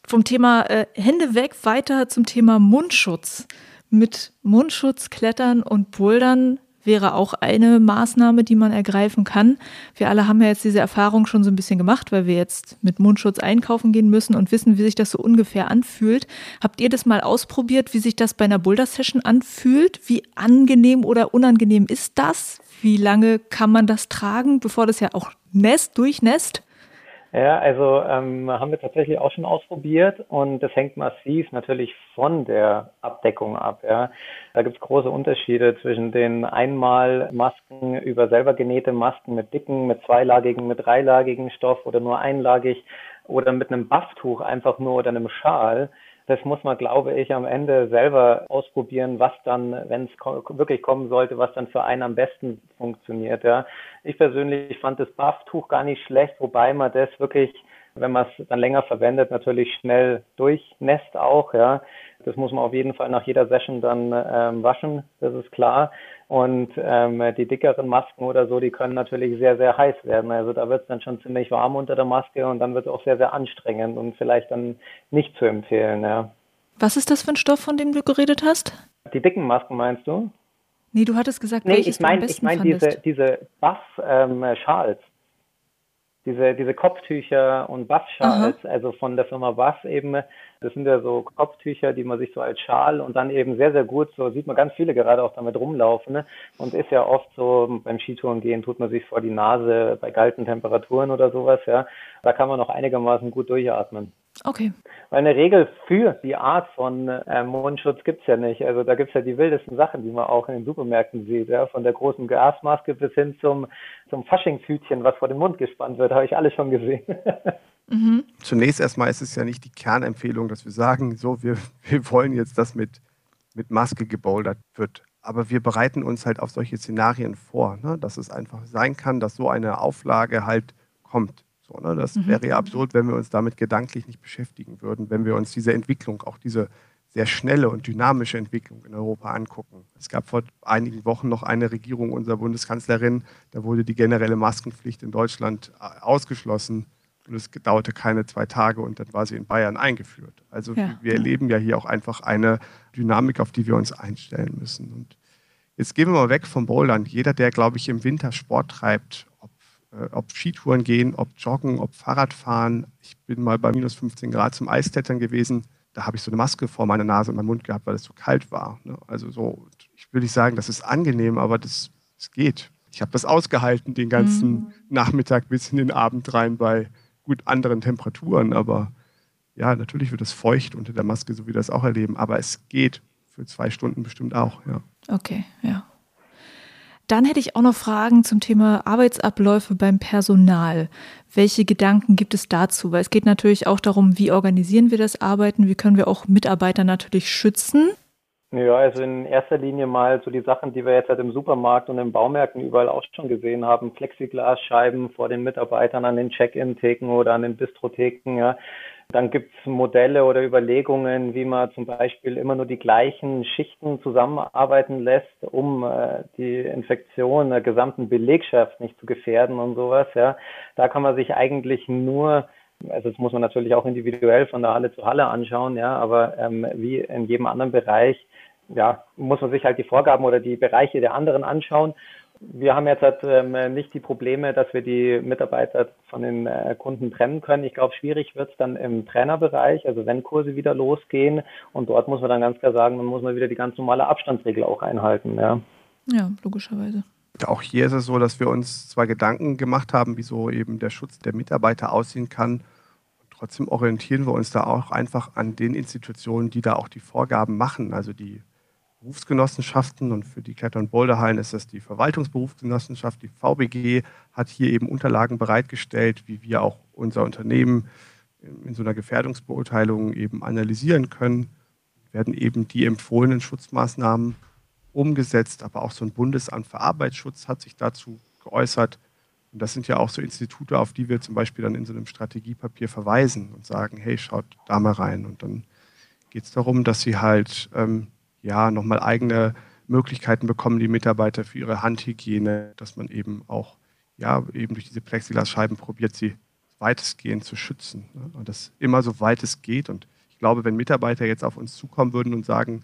Vom Thema äh, Hände weg weiter zum Thema Mundschutz. Mit Mundschutz klettern und bouldern wäre auch eine Maßnahme, die man ergreifen kann. Wir alle haben ja jetzt diese Erfahrung schon so ein bisschen gemacht, weil wir jetzt mit Mundschutz einkaufen gehen müssen und wissen, wie sich das so ungefähr anfühlt. Habt ihr das mal ausprobiert, wie sich das bei einer Boulder-Session anfühlt? Wie angenehm oder unangenehm ist das? Wie lange kann man das tragen, bevor das ja auch nässt, durchnässt? Ja, also ähm, haben wir tatsächlich auch schon ausprobiert und das hängt massiv natürlich von der Abdeckung ab. Ja. Da gibt es große Unterschiede zwischen den Einmalmasken über selber genähte Masken mit dicken, mit zweilagigen, mit dreilagigen Stoff oder nur einlagig oder mit einem Bufftuch einfach nur oder einem Schal das muss man, glaube ich, am Ende selber ausprobieren, was dann, wenn es wirklich kommen sollte, was dann für einen am besten funktioniert. Ja. Ich persönlich fand das Bufftuch gar nicht schlecht, wobei man das wirklich, wenn man es dann länger verwendet, natürlich schnell durchnässt auch. Ja. Das muss man auf jeden Fall nach jeder Session dann ähm, waschen, das ist klar. Und ähm, die dickeren Masken oder so, die können natürlich sehr, sehr heiß werden. Also da wird es dann schon ziemlich warm unter der Maske und dann wird es auch sehr, sehr anstrengend und vielleicht dann nicht zu empfehlen. Ja. Was ist das für ein Stoff, von dem du geredet hast? Die dicken Masken meinst du? Nee, du hattest gesagt, nee, welches ich mein, Ich meine diese, diese Buff-Schals. Ähm, diese, diese Kopftücher und Buff-Schals, also von der Firma Buff eben, das sind ja so Kopftücher, die man sich so als Schal und dann eben sehr, sehr gut, so sieht man ganz viele gerade auch damit rumlaufen. Ne? Und ist ja oft so, beim Skitouren gehen tut man sich vor die Nase bei kalten Temperaturen oder sowas, ja. Da kann man noch einigermaßen gut durchatmen. Okay. Weil eine Regel für die Art von äh, Mundschutz gibt's ja nicht. Also da gibt's ja die wildesten Sachen, die man auch in den Supermärkten sieht. Ja? Von der großen Gasmaske bis hin zum, zum Faschingshütchen, was vor den Mund gespannt wird, habe ich alles schon gesehen. mhm. Zunächst erstmal ist es ja nicht die Kernempfehlung, dass wir sagen, so, wir, wir wollen jetzt, dass mit, mit Maske gebouldert wird. Aber wir bereiten uns halt auf solche Szenarien vor, ne? dass es einfach sein kann, dass so eine Auflage halt kommt. So, ne? Das mhm. wäre ja absurd, wenn wir uns damit gedanklich nicht beschäftigen würden, wenn wir uns diese Entwicklung, auch diese sehr schnelle und dynamische Entwicklung in Europa angucken. Es gab vor einigen Wochen noch eine Regierung unserer Bundeskanzlerin, da wurde die generelle Maskenpflicht in Deutschland äh, ausgeschlossen und es dauerte keine zwei Tage und dann war sie in Bayern eingeführt. Also ja. wir erleben ja hier auch einfach eine Dynamik, auf die wir uns einstellen müssen. Und jetzt gehen wir mal weg vom Bouldern. Jeder, der, glaube ich, im Winter Sport treibt, ob Skitouren gehen, ob Joggen, ob Fahrradfahren. Ich bin mal bei minus 15 Grad zum Eisklettern gewesen. Da habe ich so eine Maske vor meiner Nase und meinem Mund gehabt, weil es so kalt war. Ne? Also so, ich will nicht sagen, das ist angenehm, aber das, das geht. Ich habe das ausgehalten den ganzen mhm. Nachmittag bis in den Abend rein bei gut anderen Temperaturen. Aber ja, natürlich wird es feucht unter der Maske, so wie wir das auch erleben. Aber es geht für zwei Stunden bestimmt auch, ja. Okay, ja. Dann hätte ich auch noch Fragen zum Thema Arbeitsabläufe beim Personal. Welche Gedanken gibt es dazu? Weil es geht natürlich auch darum, wie organisieren wir das Arbeiten, wie können wir auch Mitarbeiter natürlich schützen. Ja, also in erster Linie mal so die Sachen, die wir jetzt halt im Supermarkt und in Baumärkten überall auch schon gesehen haben. Plexiglasscheiben vor den Mitarbeitern an den Check-in-Theken oder an den Bistrotheken, ja. Dann gibt es Modelle oder Überlegungen, wie man zum Beispiel immer nur die gleichen Schichten zusammenarbeiten lässt, um äh, die Infektion der gesamten Belegschaft nicht zu gefährden und sowas. Ja, da kann man sich eigentlich nur also das muss man natürlich auch individuell von der Halle zu Halle anschauen, ja, aber ähm, wie in jedem anderen Bereich, ja, muss man sich halt die Vorgaben oder die Bereiche der anderen anschauen wir haben jetzt halt, ähm, nicht die Probleme, dass wir die Mitarbeiter von den äh, Kunden trennen können. Ich glaube, schwierig wird es dann im Trainerbereich, also wenn Kurse wieder losgehen. Und dort muss man dann ganz klar sagen, dann muss man wieder die ganz normale Abstandsregel auch einhalten. Ja, ja logischerweise. Auch hier ist es so, dass wir uns zwar Gedanken gemacht haben, wieso eben der Schutz der Mitarbeiter aussehen kann. Trotzdem orientieren wir uns da auch einfach an den Institutionen, die da auch die Vorgaben machen, also die Berufsgenossenschaften und für die Kletter- und Boulderhallen ist das die Verwaltungsberufsgenossenschaft. Die VBG hat hier eben Unterlagen bereitgestellt, wie wir auch unser Unternehmen in so einer Gefährdungsbeurteilung eben analysieren können, werden eben die empfohlenen Schutzmaßnahmen umgesetzt, aber auch so ein Bundesamt für Arbeitsschutz hat sich dazu geäußert. Und das sind ja auch so Institute, auf die wir zum Beispiel dann in so einem Strategiepapier verweisen und sagen, hey, schaut da mal rein. Und dann geht es darum, dass sie halt ähm, ja nochmal eigene Möglichkeiten bekommen, die Mitarbeiter für ihre Handhygiene, dass man eben auch ja eben durch diese Plexiglasscheiben probiert, sie weitestgehend zu schützen. Ne? Und das immer so weit es geht. Und ich glaube, wenn Mitarbeiter jetzt auf uns zukommen würden und sagen,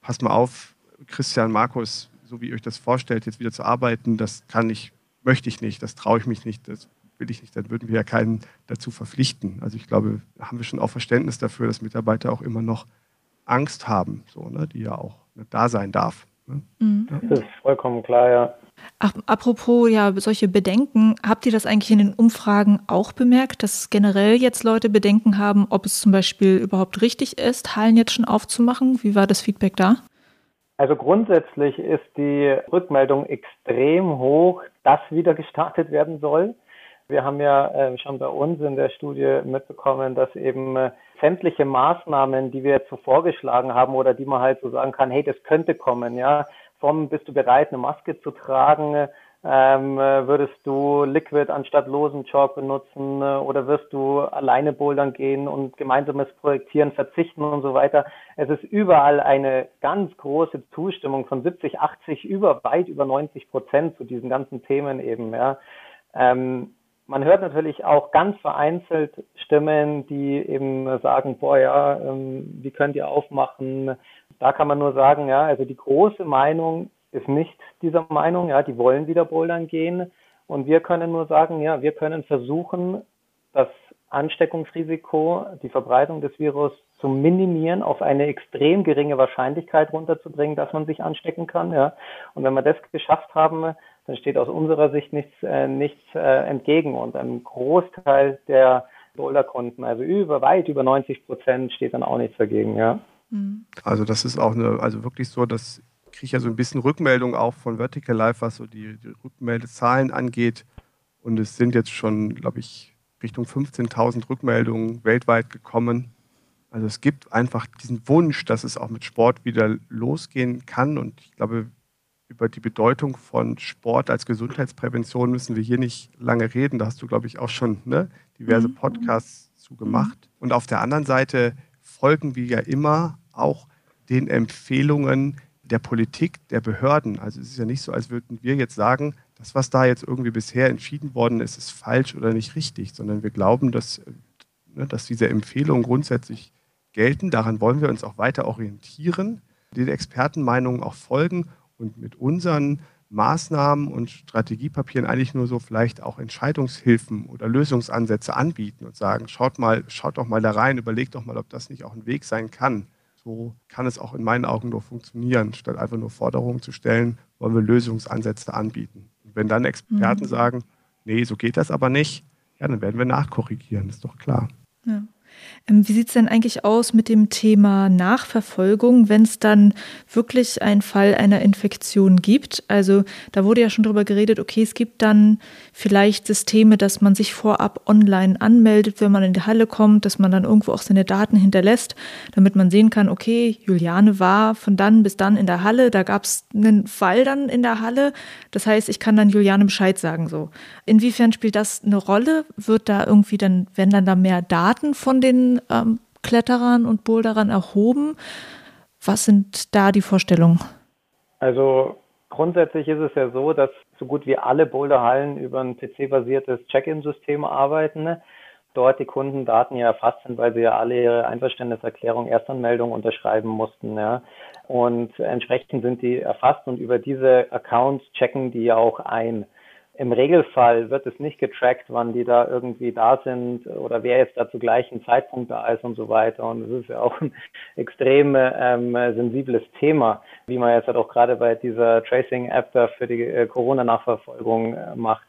pass mal auf, Christian, Markus, so wie ihr euch das vorstellt, jetzt wieder zu arbeiten, das kann ich, möchte ich nicht, das traue ich mich nicht, das will ich nicht, dann würden wir ja keinen dazu verpflichten. Also ich glaube, da haben wir schon auch Verständnis dafür, dass Mitarbeiter auch immer noch Angst haben, so, ne, die ja auch da sein darf. Ne? Mhm. Das ist vollkommen klar, ja. Ach, apropos ja, solche Bedenken, habt ihr das eigentlich in den Umfragen auch bemerkt, dass generell jetzt Leute Bedenken haben, ob es zum Beispiel überhaupt richtig ist, Hallen jetzt schon aufzumachen? Wie war das Feedback da? Also grundsätzlich ist die Rückmeldung extrem hoch, dass wieder gestartet werden soll. Wir haben ja äh, schon bei uns in der Studie mitbekommen, dass eben äh, sämtliche Maßnahmen, die wir jetzt so vorgeschlagen haben oder die man halt so sagen kann, hey, das könnte kommen, ja, vom bist du bereit, eine Maske zu tragen, ähm, würdest du Liquid anstatt losen Chalk benutzen äh, oder wirst du alleine bouldern gehen und gemeinsames Projektieren verzichten und so weiter. Es ist überall eine ganz große Zustimmung von 70, 80, über weit über 90 Prozent zu diesen ganzen Themen eben. Ja. Ähm, man hört natürlich auch ganz vereinzelt Stimmen, die eben sagen, boah ja, ähm, wie könnt ihr aufmachen? Da kann man nur sagen, ja, also die große Meinung ist nicht dieser Meinung, ja, die wollen wieder bouldern gehen. Und wir können nur sagen, ja, wir können versuchen, das Ansteckungsrisiko, die Verbreitung des Virus zu minimieren, auf eine extrem geringe Wahrscheinlichkeit runterzubringen, dass man sich anstecken kann. Ja. Und wenn wir das geschafft haben, dann steht aus unserer Sicht nichts, äh, nichts äh, entgegen. Und ein Großteil der Boulderkunden, also über weit über 90 Prozent, steht dann auch nichts dagegen. Ja. Mhm. Also das ist auch eine, also wirklich so, dass kriege ja so ein bisschen Rückmeldung auch von Vertical Life, was so die, die Rückmeldezahlen angeht. Und es sind jetzt schon, glaube ich, Richtung 15.000 Rückmeldungen weltweit gekommen. Also es gibt einfach diesen Wunsch, dass es auch mit Sport wieder losgehen kann. Und ich glaube, über die Bedeutung von Sport als Gesundheitsprävention müssen wir hier nicht lange reden. Da hast du, glaube ich, auch schon ne, diverse mhm. Podcasts mhm. zu gemacht. Und auf der anderen Seite folgen wir ja immer auch den Empfehlungen der Politik, der Behörden. Also es ist ja nicht so, als würden wir jetzt sagen, das, was da jetzt irgendwie bisher entschieden worden ist, ist falsch oder nicht richtig, sondern wir glauben, dass, ne, dass diese Empfehlungen grundsätzlich gelten. Daran wollen wir uns auch weiter orientieren, den Expertenmeinungen auch folgen und mit unseren Maßnahmen und Strategiepapieren eigentlich nur so vielleicht auch Entscheidungshilfen oder Lösungsansätze anbieten und sagen, schaut mal, schaut doch mal da rein, überlegt doch mal, ob das nicht auch ein Weg sein kann. So kann es auch in meinen Augen nur funktionieren. Statt einfach nur Forderungen zu stellen, wollen wir Lösungsansätze anbieten. Und wenn dann Experten mhm. sagen, nee, so geht das aber nicht, ja, dann werden wir nachkorrigieren, ist doch klar. Ja. Ähm, wie sieht es denn eigentlich aus mit dem Thema Nachverfolgung, wenn es dann wirklich einen Fall einer Infektion gibt? Also da wurde ja schon darüber geredet, okay, es gibt dann vielleicht Systeme, dass man sich vorab online anmeldet, wenn man in die Halle kommt, dass man dann irgendwo auch seine Daten hinterlässt, damit man sehen kann, okay, Juliane war von dann bis dann in der Halle, da gab es einen Fall dann in der Halle. Das heißt, ich kann dann Juliane Bescheid sagen so. Inwiefern spielt das eine Rolle? Wird da irgendwie dann, werden dann da mehr Daten von den ähm, Kletterern und Boulderern erhoben. Was sind da die Vorstellungen? Also grundsätzlich ist es ja so, dass so gut wie alle Boulderhallen über ein PC-basiertes Check-in-System arbeiten. Ne? Dort die Kundendaten ja erfasst sind, weil sie ja alle ihre Einverständniserklärung, Erstanmeldung unterschreiben mussten. Ja. Und entsprechend sind die erfasst und über diese Accounts checken die ja auch ein. Im Regelfall wird es nicht getrackt, wann die da irgendwie da sind oder wer jetzt da zu gleichen Zeitpunkt da ist und so weiter. Und es ist ja auch ein extrem ähm, sensibles Thema, wie man jetzt halt auch gerade bei dieser Tracing-App da für die äh, Corona-Nachverfolgung äh, macht.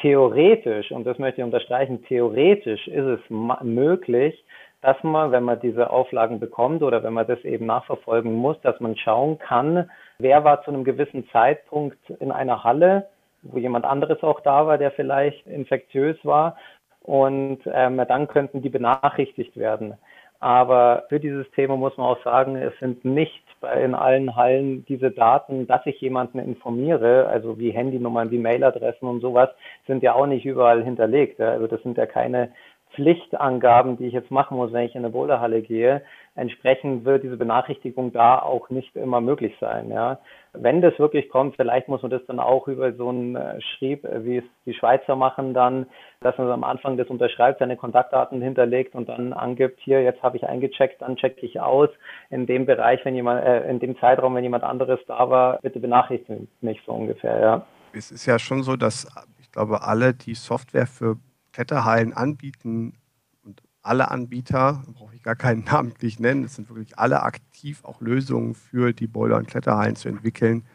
Theoretisch, und das möchte ich unterstreichen, theoretisch ist es möglich, dass man, wenn man diese Auflagen bekommt oder wenn man das eben nachverfolgen muss, dass man schauen kann, wer war zu einem gewissen Zeitpunkt in einer Halle, wo jemand anderes auch da war, der vielleicht infektiös war. Und ähm, dann könnten die benachrichtigt werden. Aber für dieses Thema muss man auch sagen, es sind nicht in allen Hallen diese Daten, dass ich jemanden informiere, also wie Handynummern, wie Mailadressen und sowas, sind ja auch nicht überall hinterlegt. Also das sind ja keine Pflichtangaben, die ich jetzt machen muss, wenn ich in eine Boulderhalle gehe. Entsprechend wird diese Benachrichtigung da auch nicht immer möglich sein. Ja. Wenn das wirklich kommt, vielleicht muss man das dann auch über so einen äh, Schrieb, äh, wie es die Schweizer machen, dann, dass man am Anfang das unterschreibt, seine Kontaktdaten hinterlegt und dann angibt, hier, jetzt habe ich eingecheckt, dann checke ich aus. In dem Bereich, wenn jemand, äh, in dem Zeitraum, wenn jemand anderes da war, bitte benachrichtige mich so ungefähr, ja. Es ist ja schon so, dass ich glaube, alle, die Software für Kletterhallen anbieten und alle Anbieter, brauche ich gar keinen namentlich nennen, es sind wirklich alle aktiv, auch Lösungen für die Boiler- und Kletterhallen zu entwickeln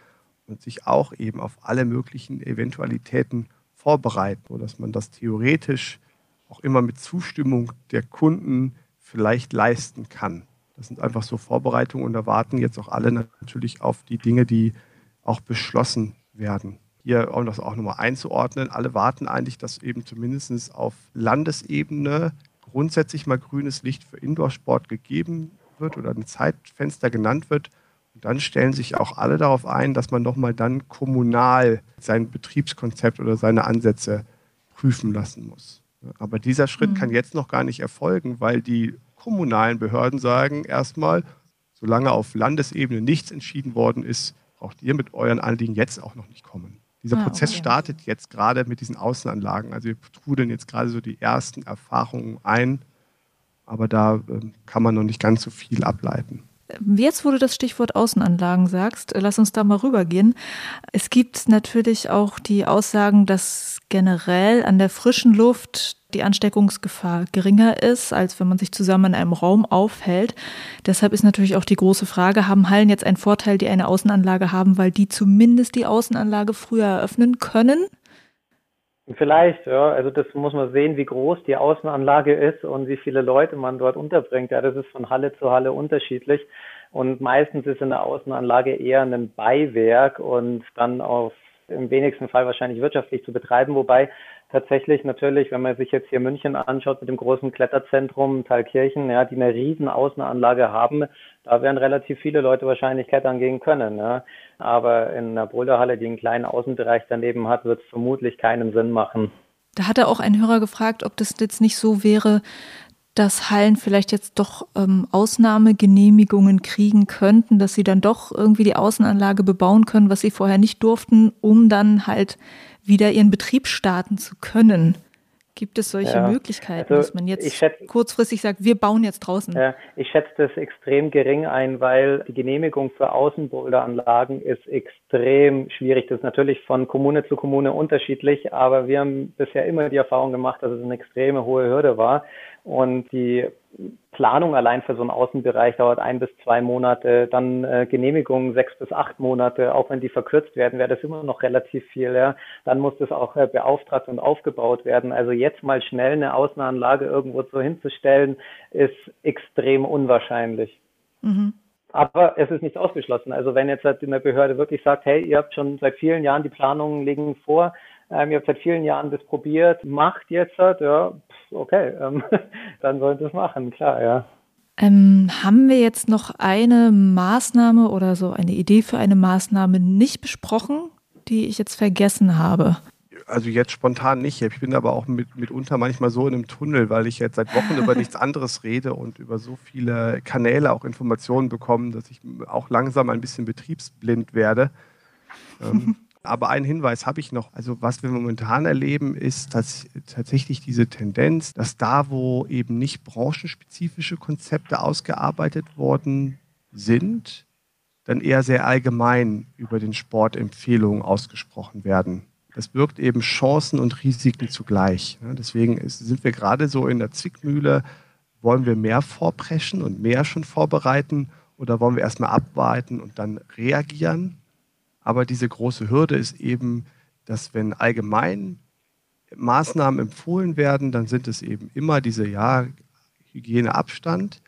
und sich auch eben auf alle möglichen Eventualitäten vorbereiten, sodass man das theoretisch auch immer mit Zustimmung der Kunden vielleicht leisten kann. Das sind einfach so Vorbereitungen und da warten jetzt auch alle natürlich auf die Dinge, die auch beschlossen werden hier, um das auch nochmal einzuordnen, alle warten eigentlich, dass eben zumindest auf Landesebene grundsätzlich mal grünes Licht für Indoor-Sport gegeben wird oder ein Zeitfenster genannt wird. Und dann stellen sich auch alle darauf ein, dass man nochmal dann kommunal sein Betriebskonzept oder seine Ansätze prüfen lassen muss. Aber dieser Schritt mhm. kann jetzt noch gar nicht erfolgen, weil die kommunalen Behörden sagen erstmal, solange auf Landesebene nichts entschieden worden ist, braucht ihr mit euren Anliegen jetzt auch noch nicht kommen. Dieser ah, Prozess okay. startet jetzt gerade mit diesen Außenanlagen. Also wir trudeln jetzt gerade so die ersten Erfahrungen ein, aber da äh, kann man noch nicht ganz so viel ableiten. Jetzt, wo du das Stichwort Außenanlagen sagst, lass uns da mal rübergehen. Es gibt natürlich auch die Aussagen, dass generell an der frischen Luft die Ansteckungsgefahr geringer ist, als wenn man sich zusammen in einem Raum aufhält. Deshalb ist natürlich auch die große Frage, haben Hallen jetzt einen Vorteil, die eine Außenanlage haben, weil die zumindest die Außenanlage früher eröffnen können? Vielleicht, ja. Also das muss man sehen, wie groß die Außenanlage ist und wie viele Leute man dort unterbringt. Ja, das ist von Halle zu Halle unterschiedlich. Und meistens ist in der Außenanlage eher ein Beiwerk und dann auf im wenigsten Fall wahrscheinlich wirtschaftlich zu betreiben, wobei tatsächlich natürlich, wenn man sich jetzt hier München anschaut mit dem großen Kletterzentrum Thalkirchen, ja, die eine riesen Außenanlage haben, da werden relativ viele Leute wahrscheinlich klettern gehen können. Ja. Aber in einer Boulderhalle, die einen kleinen Außenbereich daneben hat, wird es vermutlich keinen Sinn machen. Da hatte auch ein Hörer gefragt, ob das jetzt nicht so wäre, dass Hallen vielleicht jetzt doch ähm, Ausnahmegenehmigungen kriegen könnten, dass sie dann doch irgendwie die Außenanlage bebauen können, was sie vorher nicht durften, um dann halt wieder ihren Betrieb starten zu können. Gibt es solche ja, Möglichkeiten, also dass man jetzt schätze, kurzfristig sagt, wir bauen jetzt draußen? Ja, ich schätze das extrem gering ein, weil die Genehmigung für Außenboulderanlagen ist extrem schwierig. Das ist natürlich von Kommune zu Kommune unterschiedlich, aber wir haben bisher immer die Erfahrung gemacht, dass es eine extreme hohe Hürde war. Und die Planung allein für so einen Außenbereich dauert ein bis zwei Monate, dann äh, Genehmigungen sechs bis acht Monate, auch wenn die verkürzt werden, wäre das immer noch relativ viel. Ja. Dann muss das auch äh, beauftragt und aufgebaut werden. Also jetzt mal schnell eine Außenanlage irgendwo so hinzustellen, ist extrem unwahrscheinlich. Mhm. Aber es ist nicht ausgeschlossen. Also wenn jetzt halt eine Behörde wirklich sagt, hey, ihr habt schon seit vielen Jahren die Planungen liegen vor, ähm, ihr habt seit vielen Jahren das probiert, macht jetzt halt, ja, okay, ähm, dann sollen sie es machen, klar, ja. Ähm, haben wir jetzt noch eine Maßnahme oder so eine Idee für eine Maßnahme nicht besprochen, die ich jetzt vergessen habe? Also jetzt spontan nicht. Ich bin aber auch mit, mitunter manchmal so in einem Tunnel, weil ich jetzt seit Wochen über nichts anderes rede und über so viele Kanäle auch Informationen bekomme, dass ich auch langsam ein bisschen betriebsblind werde. Ähm, Aber einen Hinweis habe ich noch. Also was wir momentan erleben, ist dass tatsächlich diese Tendenz, dass da, wo eben nicht branchenspezifische Konzepte ausgearbeitet worden sind, dann eher sehr allgemein über den Sport Empfehlungen ausgesprochen werden. Das birgt eben Chancen und Risiken zugleich. Deswegen sind wir gerade so in der Zwickmühle, wollen wir mehr vorpreschen und mehr schon vorbereiten oder wollen wir erstmal abwarten und dann reagieren? Aber diese große Hürde ist eben, dass wenn allgemein Maßnahmen empfohlen werden, dann sind es eben immer diese ja, Hygieneabstand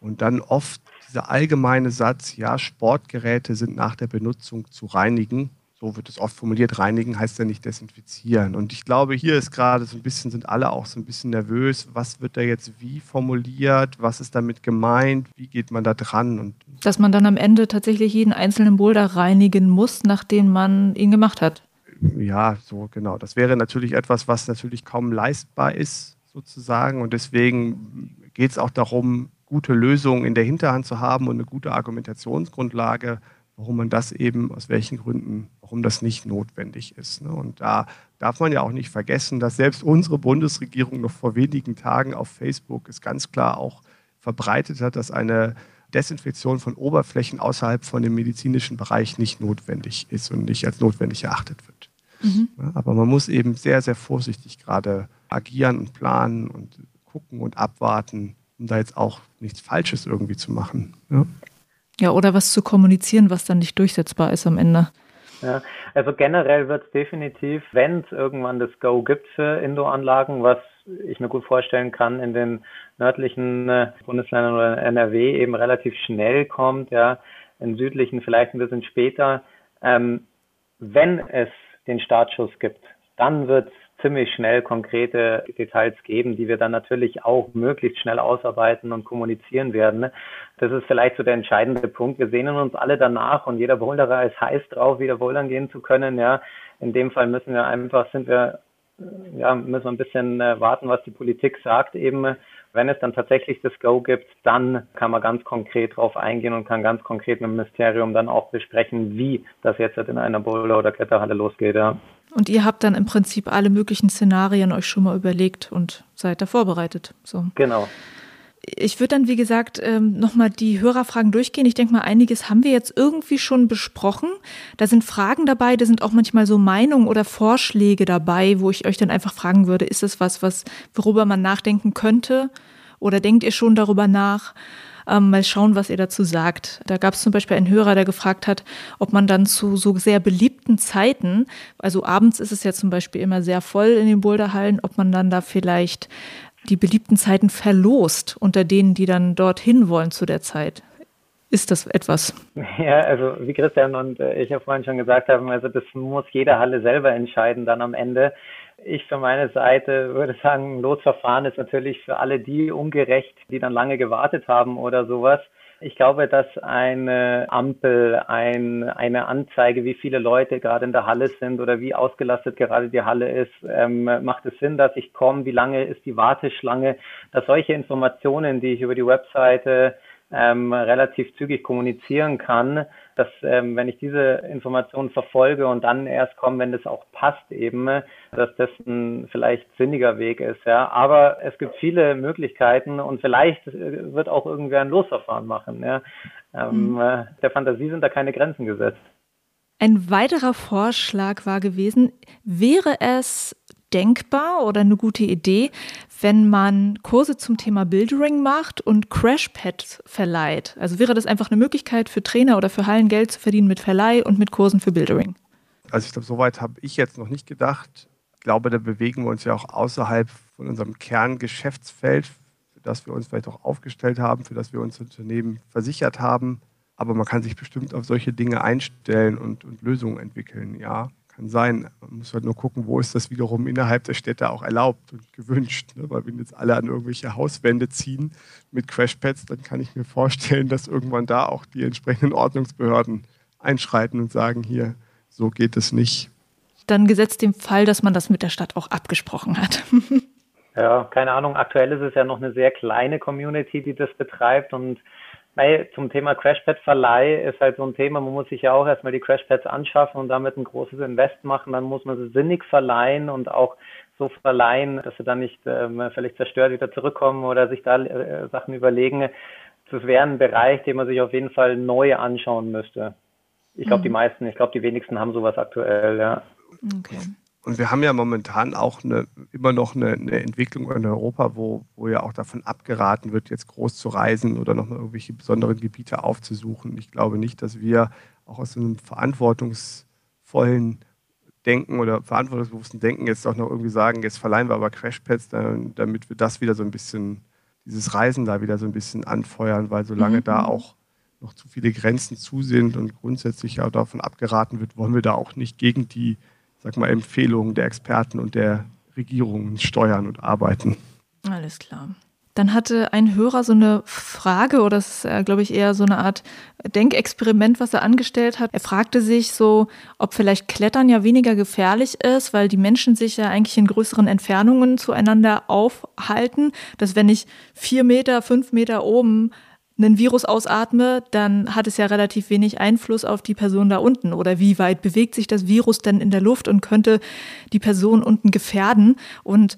und dann oft dieser allgemeine Satz, ja, Sportgeräte sind nach der Benutzung zu reinigen, so wird es oft formuliert, reinigen heißt ja nicht desinfizieren. Und ich glaube, hier ist gerade so ein bisschen, sind alle auch so ein bisschen nervös. Was wird da jetzt wie formuliert? Was ist damit gemeint? Wie geht man da dran? Und Dass man dann am Ende tatsächlich jeden einzelnen Boulder reinigen muss, nachdem man ihn gemacht hat. Ja, so genau. Das wäre natürlich etwas, was natürlich kaum leistbar ist, sozusagen. Und deswegen geht es auch darum, gute Lösungen in der Hinterhand zu haben und eine gute Argumentationsgrundlage warum man das eben, aus welchen Gründen, warum das nicht notwendig ist. Ne? Und da darf man ja auch nicht vergessen, dass selbst unsere Bundesregierung noch vor wenigen Tagen auf Facebook es ganz klar auch verbreitet hat, dass eine Desinfektion von Oberflächen außerhalb von dem medizinischen Bereich nicht notwendig ist und nicht als notwendig erachtet wird. Mhm. Aber man muss eben sehr, sehr vorsichtig gerade agieren und planen und gucken und abwarten, um da jetzt auch nichts Falsches irgendwie zu machen. Ja. Ja, oder was zu kommunizieren, was dann nicht durchsetzbar ist am Ende. Ja, also generell wird es definitiv, wenn es irgendwann das Go gibt für Indoor-Anlagen, was ich mir gut vorstellen kann, in den nördlichen äh, Bundesländern oder NRW eben relativ schnell kommt, ja, in südlichen vielleicht ein bisschen später. Ähm, wenn es den Startschuss gibt, dann wird es ziemlich schnell konkrete Details geben, die wir dann natürlich auch möglichst schnell ausarbeiten und kommunizieren werden. Ne? Das ist vielleicht so der entscheidende Punkt. Wir sehnen uns alle danach und jeder Boulderer ist heiß drauf, wieder bouldern gehen zu können. Ja, in dem Fall müssen wir einfach, sind wir, ja, müssen wir ein bisschen äh, warten, was die Politik sagt eben. Wenn es dann tatsächlich das Go gibt, dann kann man ganz konkret drauf eingehen und kann ganz konkret mit dem Ministerium dann auch besprechen, wie das jetzt in einer Boulder- oder Kletterhalle losgeht. Ja. Und ihr habt dann im Prinzip alle möglichen Szenarien euch schon mal überlegt und seid da vorbereitet. So. Genau. Ich würde dann, wie gesagt, ähm, nochmal die Hörerfragen durchgehen. Ich denke mal, einiges haben wir jetzt irgendwie schon besprochen. Da sind Fragen dabei, da sind auch manchmal so Meinungen oder Vorschläge dabei, wo ich euch dann einfach fragen würde, ist es was, was, worüber man nachdenken könnte? Oder denkt ihr schon darüber nach? Ähm, mal schauen, was ihr dazu sagt. Da gab es zum Beispiel einen Hörer, der gefragt hat, ob man dann zu so sehr beliebten Zeiten, also abends ist es ja zum Beispiel immer sehr voll in den Boulderhallen, ob man dann da vielleicht die beliebten Zeiten verlost unter denen, die dann dorthin wollen zu der Zeit. Ist das etwas? Ja, also wie Christian und äh, ich ja vorhin schon gesagt haben, also das muss jede Halle selber entscheiden dann am Ende. Ich für meine Seite würde sagen, Losverfahren ist natürlich für alle die ungerecht, die dann lange gewartet haben oder sowas. Ich glaube, dass eine Ampel, ein, eine Anzeige, wie viele Leute gerade in der Halle sind oder wie ausgelastet gerade die Halle ist, ähm, macht es Sinn, dass ich komme, wie lange ist die Warteschlange, dass solche Informationen, die ich über die Webseite ähm, relativ zügig kommunizieren kann, dass ähm, wenn ich diese Informationen verfolge und dann erst komme, wenn das auch passt eben, dass das ein vielleicht sinniger Weg ist. Ja, aber es gibt viele Möglichkeiten und vielleicht äh, wird auch irgendwer ein Losverfahren machen. Ja, ähm, mhm. äh, der Fantasie sind da keine Grenzen gesetzt. Ein weiterer Vorschlag war gewesen, wäre es denkbar oder eine gute Idee, wenn man Kurse zum Thema Bildering macht und Crashpads verleiht? Also wäre das einfach eine Möglichkeit für Trainer oder für Hallen Geld zu verdienen mit Verleih und mit Kursen für Bildering? Also ich glaube, soweit habe ich jetzt noch nicht gedacht. Ich glaube, da bewegen wir uns ja auch außerhalb von unserem Kerngeschäftsfeld, für das wir uns vielleicht auch aufgestellt haben, für das wir uns Unternehmen versichert haben. Aber man kann sich bestimmt auf solche Dinge einstellen und, und Lösungen entwickeln, ja kann sein. Man muss halt nur gucken, wo ist das wiederum innerhalb der Städte auch erlaubt und gewünscht. Ne? Weil wenn jetzt alle an irgendwelche Hauswände ziehen mit Crashpads, dann kann ich mir vorstellen, dass irgendwann da auch die entsprechenden Ordnungsbehörden einschreiten und sagen, hier, so geht es nicht. Dann gesetzt dem Fall, dass man das mit der Stadt auch abgesprochen hat. ja, keine Ahnung. Aktuell ist es ja noch eine sehr kleine Community, die das betreibt und Hey, zum Thema Crashpad-Verleih ist halt so ein Thema, man muss sich ja auch erstmal die Crashpads anschaffen und damit ein großes Invest machen. Dann muss man sie sinnig verleihen und auch so verleihen, dass sie dann nicht ähm, völlig zerstört wieder zurückkommen oder sich da äh, Sachen überlegen. Das wäre ein Bereich, den man sich auf jeden Fall neu anschauen müsste. Ich glaube, mhm. die meisten, ich glaube, die wenigsten haben sowas aktuell, ja. Okay. Und wir haben ja momentan auch eine, immer noch eine, eine, Entwicklung in Europa, wo, wo ja auch davon abgeraten wird, jetzt groß zu reisen oder nochmal irgendwelche besonderen Gebiete aufzusuchen. Ich glaube nicht, dass wir auch aus einem verantwortungsvollen Denken oder verantwortungsbewussten Denken jetzt auch noch irgendwie sagen, jetzt verleihen wir aber Crashpads, damit wir das wieder so ein bisschen, dieses Reisen da wieder so ein bisschen anfeuern, weil solange mhm. da auch noch zu viele Grenzen zu sind und grundsätzlich ja davon abgeraten wird, wollen wir da auch nicht gegen die, sag mal, Empfehlungen der Experten und der Regierungen steuern und arbeiten. Alles klar. Dann hatte ein Hörer so eine Frage, oder es ist, äh, glaube ich, eher so eine Art Denkexperiment, was er angestellt hat. Er fragte sich so, ob vielleicht Klettern ja weniger gefährlich ist, weil die Menschen sich ja eigentlich in größeren Entfernungen zueinander aufhalten, dass wenn ich vier Meter, fünf Meter oben einen Virus ausatme, dann hat es ja relativ wenig Einfluss auf die Person da unten. Oder wie weit bewegt sich das Virus denn in der Luft und könnte die Person unten gefährden? Und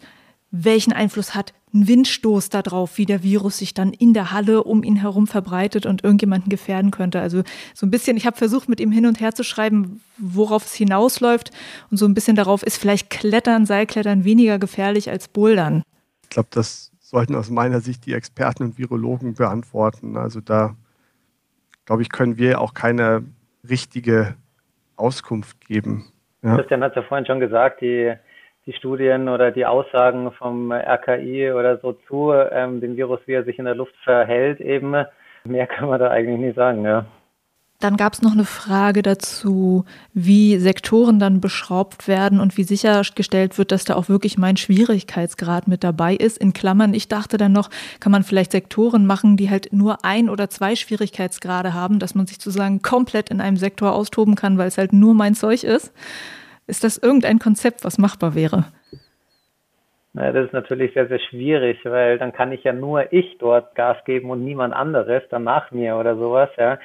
welchen Einfluss hat ein Windstoß darauf, wie der Virus sich dann in der Halle um ihn herum verbreitet und irgendjemanden gefährden könnte. Also so ein bisschen, ich habe versucht, mit ihm hin und her zu schreiben, worauf es hinausläuft und so ein bisschen darauf ist vielleicht Klettern, Seilklettern weniger gefährlich als Bouldern. Ich glaube, das sollten aus meiner Sicht die Experten und Virologen beantworten. Also da, glaube ich, können wir auch keine richtige Auskunft geben. Ja. Christian hat es ja vorhin schon gesagt, die die Studien oder die Aussagen vom RKI oder so zu ähm, dem Virus, wie er sich in der Luft verhält, eben. Mehr kann man da eigentlich nicht sagen, ja. Dann gab es noch eine Frage dazu, wie Sektoren dann beschraubt werden und wie sichergestellt wird, dass da auch wirklich mein Schwierigkeitsgrad mit dabei ist. In Klammern, ich dachte dann noch, kann man vielleicht Sektoren machen, die halt nur ein oder zwei Schwierigkeitsgrade haben, dass man sich sozusagen komplett in einem Sektor austoben kann, weil es halt nur mein Zeug ist. Ist das irgendein Konzept, was machbar wäre? Na, das ist natürlich sehr, sehr schwierig, weil dann kann ich ja nur ich dort Gas geben und niemand anderes dann nach mir oder sowas, ja.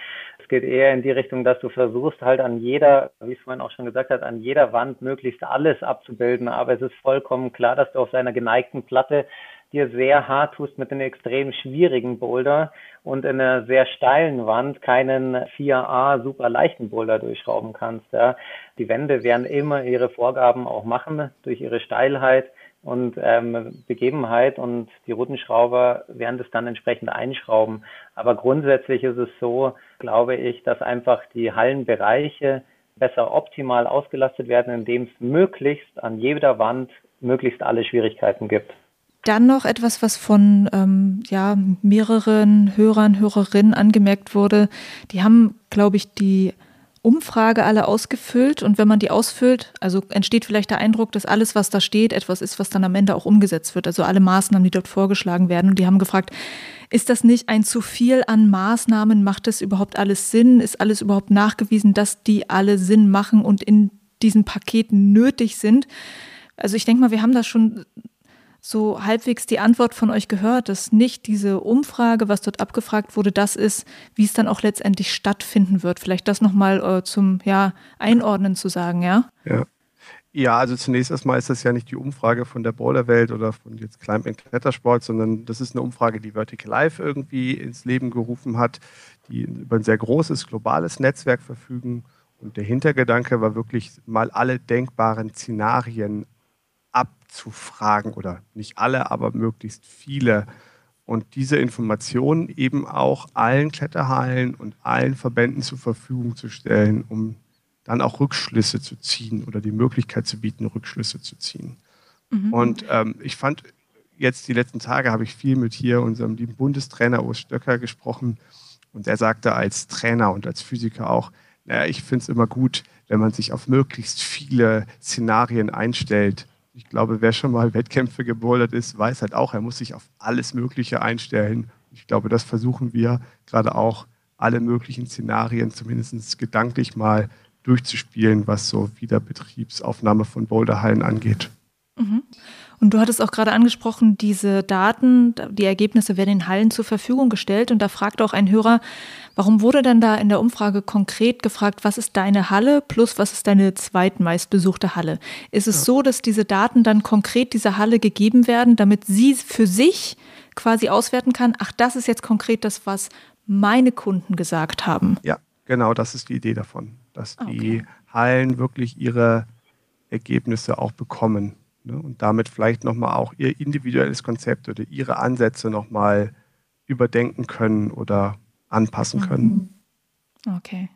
Es geht eher in die Richtung, dass du versuchst halt an jeder, wie es vorhin auch schon gesagt hat, an jeder Wand möglichst alles abzubilden. Aber es ist vollkommen klar, dass du auf seiner geneigten Platte dir sehr hart tust mit einem extrem schwierigen Boulder und in einer sehr steilen Wand keinen 4A super leichten Boulder durchschrauben kannst. Ja. Die Wände werden immer ihre Vorgaben auch machen durch ihre Steilheit und ähm, Begebenheit und die Routenschrauber werden das dann entsprechend einschrauben. Aber grundsätzlich ist es so, glaube ich, dass einfach die Hallenbereiche besser optimal ausgelastet werden, indem es möglichst an jeder Wand möglichst alle Schwierigkeiten gibt. Dann noch etwas, was von ähm, ja, mehreren Hörern, Hörerinnen angemerkt wurde. Die haben, glaube ich, die Umfrage alle ausgefüllt und wenn man die ausfüllt, also entsteht vielleicht der Eindruck, dass alles, was da steht, etwas ist, was dann am Ende auch umgesetzt wird. Also alle Maßnahmen, die dort vorgeschlagen werden. Und die haben gefragt, ist das nicht ein zu viel an Maßnahmen? Macht das überhaupt alles Sinn? Ist alles überhaupt nachgewiesen, dass die alle Sinn machen und in diesen Paketen nötig sind? Also ich denke mal, wir haben das schon so halbwegs die Antwort von euch gehört, dass nicht diese Umfrage, was dort abgefragt wurde, das ist, wie es dann auch letztendlich stattfinden wird. Vielleicht das nochmal äh, zum ja, Einordnen zu sagen, ja? Ja. Ja, also zunächst erstmal ist das ja nicht die Umfrage von der Boulderwelt oder von jetzt Climb and Klettersport, sondern das ist eine Umfrage, die Vertical Life irgendwie ins Leben gerufen hat, die über ein sehr großes globales Netzwerk verfügen. Und der Hintergedanke war wirklich mal alle denkbaren Szenarien abzufragen oder nicht alle, aber möglichst viele und diese Informationen eben auch allen Kletterhallen und allen Verbänden zur Verfügung zu stellen, um dann auch Rückschlüsse zu ziehen oder die Möglichkeit zu bieten, Rückschlüsse zu ziehen. Mhm. Und ähm, ich fand jetzt die letzten Tage habe ich viel mit hier unserem lieben Bundestrainer Urs Stöcker gesprochen und er sagte als Trainer und als Physiker auch, naja, ich finde es immer gut, wenn man sich auf möglichst viele Szenarien einstellt ich glaube, wer schon mal Wettkämpfe gebouldert ist, weiß halt auch, er muss sich auf alles Mögliche einstellen. Ich glaube, das versuchen wir gerade auch, alle möglichen Szenarien zumindest gedanklich mal durchzuspielen, was so Wiederbetriebsaufnahme von Boulderhallen angeht. Mhm. Und du hattest auch gerade angesprochen, diese Daten, die Ergebnisse werden in Hallen zur Verfügung gestellt. Und da fragt auch ein Hörer, warum wurde denn da in der Umfrage konkret gefragt, was ist deine Halle plus was ist deine zweitmeistbesuchte Halle? Ist es ja. so, dass diese Daten dann konkret dieser Halle gegeben werden, damit sie für sich quasi auswerten kann, ach, das ist jetzt konkret das, was meine Kunden gesagt haben? Ja, genau, das ist die Idee davon, dass okay. die Hallen wirklich ihre Ergebnisse auch bekommen ne, und damit vielleicht nochmal auch ihr individuelles Konzept oder ihre Ansätze nochmal überdenken können oder anpassen können. Mhm. Okay.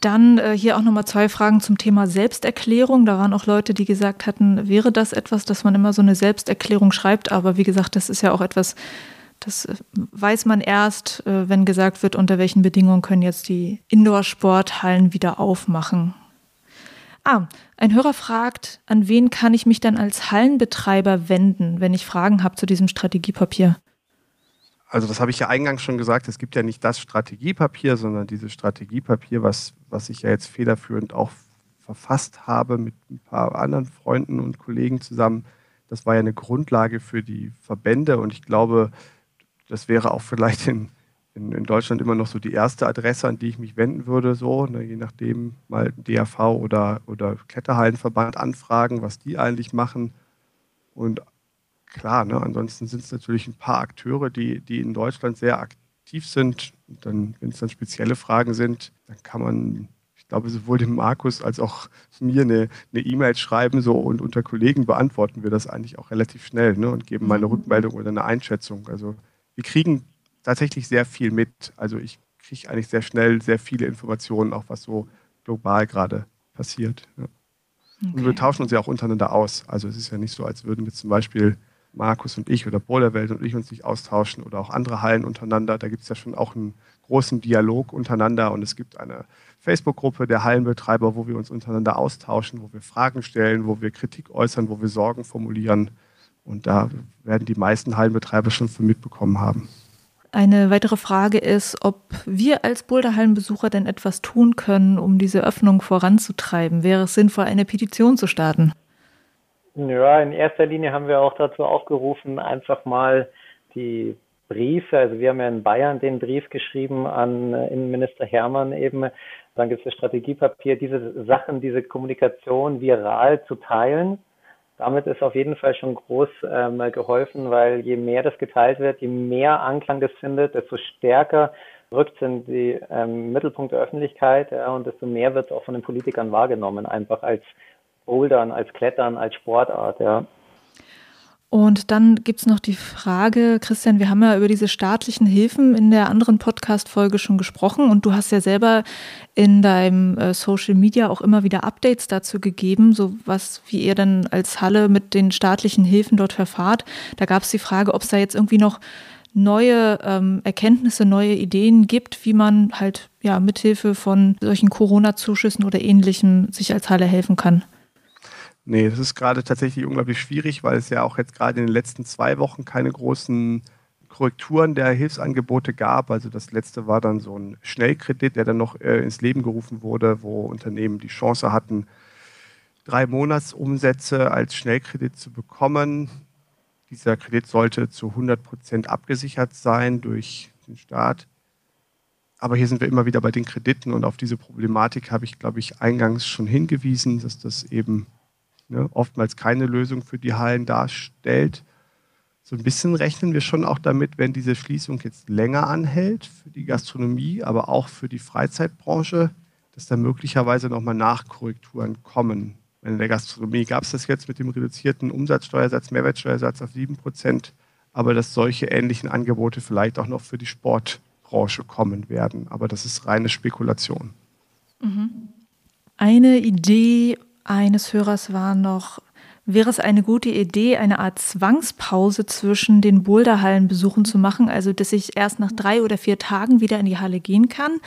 Dann äh, hier auch nochmal zwei Fragen zum Thema Selbsterklärung. Da waren auch Leute, die gesagt hatten, wäre das etwas, dass man immer so eine Selbsterklärung schreibt, aber wie gesagt, das ist ja auch etwas, Das äh, weiß man erst, äh, wenn gesagt wird, unter welchen Bedingungen können jetzt die Indoor-Sporthallen wieder aufmachen. Ah, ein Hörer fragt, an wen kann ich mich dann als Hallenbetreiber wenden, wenn ich Fragen habe zu diesem Strategiepapier? Also das habe ich ja eingangs schon gesagt, es gibt ja nicht das Strategiepapier, sondern dieses Strategiepapier, was, was ich ja jetzt federführend auch verfasst habe mit ein paar anderen Freunden und Kollegen zusammen. Das war ja eine Grundlage für die Verbände und ich glaube, das wäre auch vielleicht in, in, in Deutschland immer noch so die erste Adresse, an die ich mich wenden würde, so, ne, je nachdem mal DAV oder, oder Kletterhallenverband anfragen, was die eigentlich machen. Und klar, ne? ansonsten sind es natürlich ein paar Akteure, die, die in Deutschland sehr aktiv sind. Und dann, wenn es dann spezielle Fragen sind, dann kann man, ich glaube, sowohl dem Markus als auch mir eine E-Mail e schreiben so und unter Kollegen beantworten wir das eigentlich auch relativ schnell ne? und geben mal eine mhm. Rückmeldung oder eine Einschätzung. Also wir kriegen tatsächlich sehr viel mit. Also ich kriege eigentlich sehr schnell sehr viele Informationen, auch was so global gerade passiert. Ja. Okay. Und wir tauschen uns ja auch untereinander aus. Also es ist ja nicht so, als würden wir zum Beispiel Markus und ich oder Boulderwelt und ich uns nicht austauschen oder auch andere Hallen untereinander. Da gibt es ja schon auch einen großen Dialog untereinander und es gibt eine Facebook-Gruppe der Hallenbetreiber, wo wir uns untereinander austauschen, wo wir Fragen stellen, wo wir Kritik äußern, wo wir Sorgen formulieren. Und da werden die meisten Hallenbetreiber schon von mitbekommen haben. Eine weitere Frage ist, ob wir als Boulderhallenbesucher denn etwas tun können, um diese Öffnung voranzutreiben. Wäre es sinnvoll, eine Petition zu starten? Ja, in erster Linie haben wir auch dazu aufgerufen, einfach mal die Briefe, also wir haben ja in Bayern den Brief geschrieben an Innenminister Hermann eben, dann gibt es das Strategiepapier, diese Sachen, diese Kommunikation viral zu teilen. Damit ist auf jeden Fall schon groß ähm, geholfen, weil je mehr das geteilt wird, je mehr Anklang das findet, desto stärker rückt in die ähm, Mittelpunkt der Öffentlichkeit ja, und desto mehr wird es auch von den Politikern wahrgenommen, einfach als Bouldern, als Klettern, als Sportart, ja. Und dann gibt es noch die Frage, Christian, wir haben ja über diese staatlichen Hilfen in der anderen Podcast-Folge schon gesprochen und du hast ja selber in deinem äh, Social Media auch immer wieder Updates dazu gegeben, so was, wie ihr dann als Halle mit den staatlichen Hilfen dort verfahrt. Da gab es die Frage, ob es da jetzt irgendwie noch neue ähm, Erkenntnisse, neue Ideen gibt, wie man halt ja mithilfe von solchen Corona-Zuschüssen oder ähnlichem sich als Halle helfen kann. Nee, das ist gerade tatsächlich unglaublich schwierig, weil es ja auch jetzt gerade in den letzten zwei Wochen keine großen Korrekturen der Hilfsangebote gab. Also das letzte war dann so ein Schnellkredit, der dann noch äh, ins Leben gerufen wurde, wo Unternehmen die Chance hatten, drei Monatsumsätze als Schnellkredit zu bekommen. Dieser Kredit sollte zu 100 Prozent abgesichert sein durch den Staat. Aber hier sind wir immer wieder bei den Krediten und auf diese Problematik habe ich, glaube ich, eingangs schon hingewiesen, dass das eben ne, oftmals keine Lösung für die Hallen darstellt. So ein bisschen rechnen wir schon auch damit, wenn diese Schließung jetzt länger anhält für die Gastronomie, aber auch für die Freizeitbranche, dass da möglicherweise nochmal Nachkorrekturen kommen. In der Gastronomie gab es das jetzt mit dem reduzierten Umsatzsteuersatz, Mehrwertsteuersatz auf 7 Prozent, aber dass solche ähnlichen Angebote vielleicht auch noch für die Sportbranche kommen werden. Aber das ist reine Spekulation. Mhm. Eine Idee eines Hörers war noch, wäre es eine gute Idee, eine Art Zwangspause zwischen den Boulderhallenbesuchen zu machen, also dass ich erst nach drei oder vier Tagen wieder in die Halle gehen kann.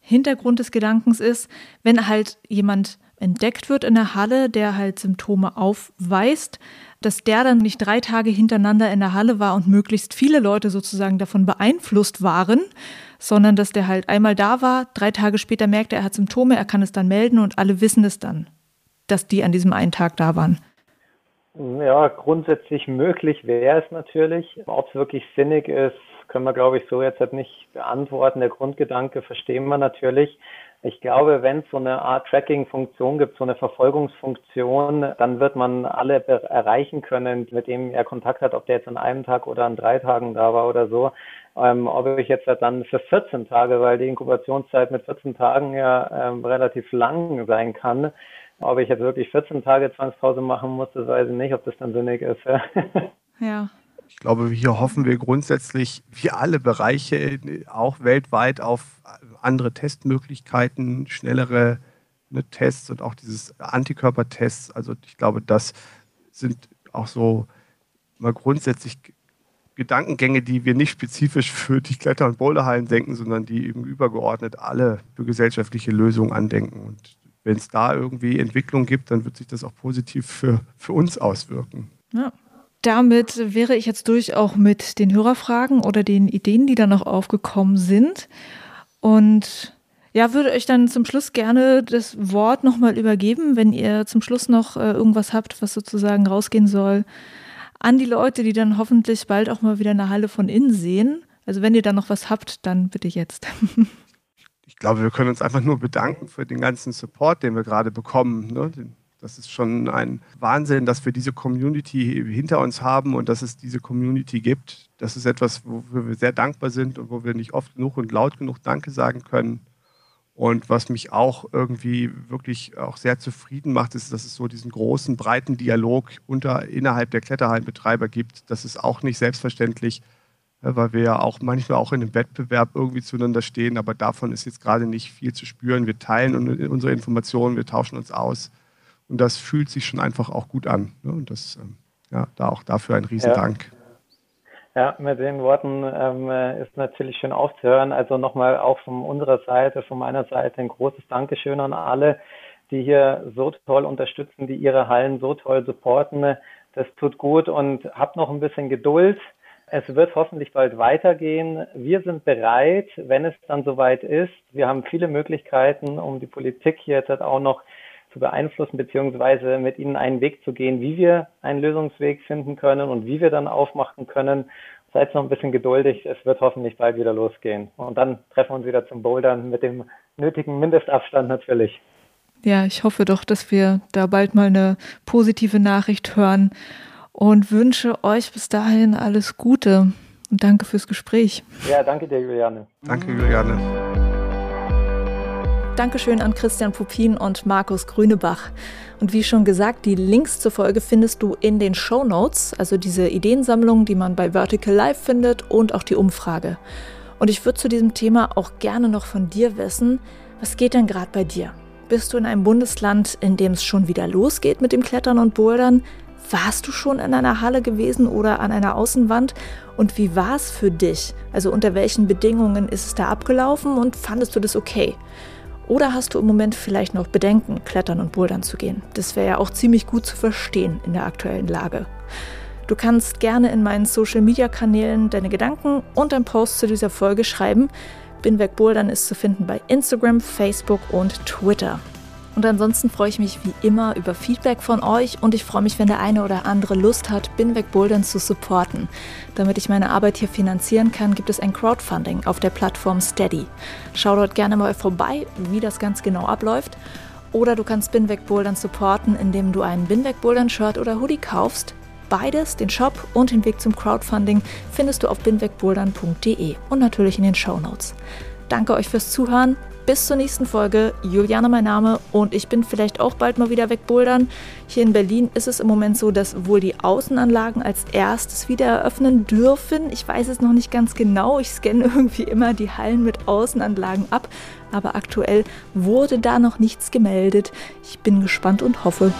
Hintergrund des Gedankens ist, wenn halt jemand entdeckt wird in der Halle, der halt Symptome aufweist, dass der dann nicht drei Tage hintereinander in der Halle war und möglichst viele Leute sozusagen davon beeinflusst waren, sondern dass der halt einmal da war, drei Tage später merkt er, er hat Symptome, er kann es dann melden und alle wissen es dann dass die an diesem einen Tag da waren? Ja, grundsätzlich möglich wäre es natürlich. Ob es wirklich sinnig ist, können wir, glaube ich, so jetzt halt nicht beantworten. Der Grundgedanke verstehen wir natürlich. Ich glaube, wenn es so eine Art Tracking-Funktion gibt, so eine Verfolgungsfunktion, dann wird man alle erreichen können, mit dem er Kontakt hat, ob der jetzt an einem Tag oder an drei Tagen da war oder so. Ähm, ob ich jetzt halt dann für 14 Tage, weil die Inkubationszeit mit 14 Tagen ja ähm, relativ lang sein kann, ob ich jetzt wirklich 14 Tage Zwangspause machen muss, das weiß ich nicht, ob das dann sinnig ist. ja. Ich glaube, hier hoffen wir grundsätzlich, wie alle Bereiche, auch weltweit, auf andere Testmöglichkeiten, schnellere ne, Tests und auch dieses Antikörpertests. Also ich glaube, das sind auch so mal grundsätzlich Gedankengänge, die wir nicht spezifisch für die Kletter- und Boulderhallen denken, sondern die eben übergeordnet alle für gesellschaftliche Lösungen andenken. Und wenn es da irgendwie Entwicklung gibt, dann wird sich das auch positiv für, für uns auswirken. Ja. Damit wäre ich jetzt durch auch mit den Hörerfragen oder den Ideen, die da noch aufgekommen sind. Und ja, würde euch dann zum Schluss gerne das Wort nochmal übergeben, wenn ihr zum Schluss noch äh, irgendwas habt, was sozusagen rausgehen soll an die Leute, die dann hoffentlich bald auch mal wieder eine Halle von innen sehen. Also wenn ihr da noch was habt, dann bitte jetzt. Ich glaube, wir können uns einfach nur bedanken für den ganzen Support, den wir gerade bekommen. Ne? Das ist schon ein Wahnsinn, dass wir diese Community hinter uns haben und dass es diese Community gibt. Das ist etwas, wofür wir sehr dankbar sind und wo wir nicht oft genug und laut genug Danke sagen können. Und was mich auch irgendwie wirklich auch sehr zufrieden macht, ist, dass es so diesen großen, breiten Dialog unter, innerhalb der Kletterhallenbetreiber gibt. Das ist auch nicht selbstverständlich, weil wir ja auch manchmal auch in einem Wettbewerb irgendwie zueinander stehen, aber davon ist jetzt gerade nicht viel zu spüren. Wir teilen unsere Informationen, wir tauschen uns aus und das fühlt sich schon einfach auch gut an. Ne? Und das, ähm, ja, da auch dafür ein Riesendank. Ja. Ja, mit den Worten ähm, ist natürlich schön aufzuhören. Also nochmal auch von unserer Seite, von meiner Seite ein großes Dankeschön an alle, die hier so toll unterstützen, die ihre Hallen so toll supporten. Das tut gut und habt noch ein bisschen Geduld. Es wird hoffentlich bald weitergehen. Wir sind bereit, wenn es dann soweit ist. Wir haben viele Möglichkeiten, um die Politik hier jetzt auch noch zu beeinflussen, beziehungsweise mit ihnen einen Weg zu gehen, wie wir einen Lösungsweg finden können und wie wir dann aufmachen können. Seid noch ein bisschen geduldig, es wird hoffentlich bald wieder losgehen. Und dann treffen wir uns wieder zum Bouldern mit dem nötigen Mindestabstand natürlich. Ja, ich hoffe doch, dass wir da bald mal eine positive Nachricht hören und wünsche euch bis dahin alles Gute und danke fürs Gespräch. Ja, danke dir, Juliane. Danke, Juliane. Dankeschön an Christian Pupin und Markus Grünebach. Und wie schon gesagt, die Links zur Folge findest du in den Show Notes, also diese Ideensammlung, die man bei Vertical Live findet und auch die Umfrage. Und ich würde zu diesem Thema auch gerne noch von dir wissen, was geht denn gerade bei dir? Bist du in einem Bundesland, in dem es schon wieder losgeht mit dem Klettern und Bouldern? Warst du schon in einer Halle gewesen oder an einer Außenwand? Und wie war es für dich? Also unter welchen Bedingungen ist es da abgelaufen und fandest du das okay? Oder hast du im Moment vielleicht noch Bedenken, klettern und bouldern zu gehen? Das wäre ja auch ziemlich gut zu verstehen in der aktuellen Lage. Du kannst gerne in meinen Social-Media-Kanälen deine Gedanken und ein Post zu dieser Folge schreiben. Binweg Bouldern ist zu finden bei Instagram, Facebook und Twitter. Und ansonsten freue ich mich wie immer über Feedback von euch und ich freue mich, wenn der eine oder andere Lust hat, Binweg Bouldern zu supporten. Damit ich meine Arbeit hier finanzieren kann, gibt es ein Crowdfunding auf der Plattform Steady. Schau dort gerne mal vorbei, wie das ganz genau abläuft. Oder du kannst Binweg Bouldern supporten, indem du einen Binweg Bouldern Shirt oder Hoodie kaufst. Beides, den Shop und den Weg zum Crowdfunding, findest du auf binwegbouldern.de und natürlich in den Show Notes. Danke euch fürs Zuhören. Bis zur nächsten Folge. Juliane mein Name und ich bin vielleicht auch bald mal wieder wegbouldern. Hier in Berlin ist es im Moment so, dass wohl die Außenanlagen als erstes wieder eröffnen dürfen. Ich weiß es noch nicht ganz genau. Ich scanne irgendwie immer die Hallen mit Außenanlagen ab. Aber aktuell wurde da noch nichts gemeldet. Ich bin gespannt und hoffe,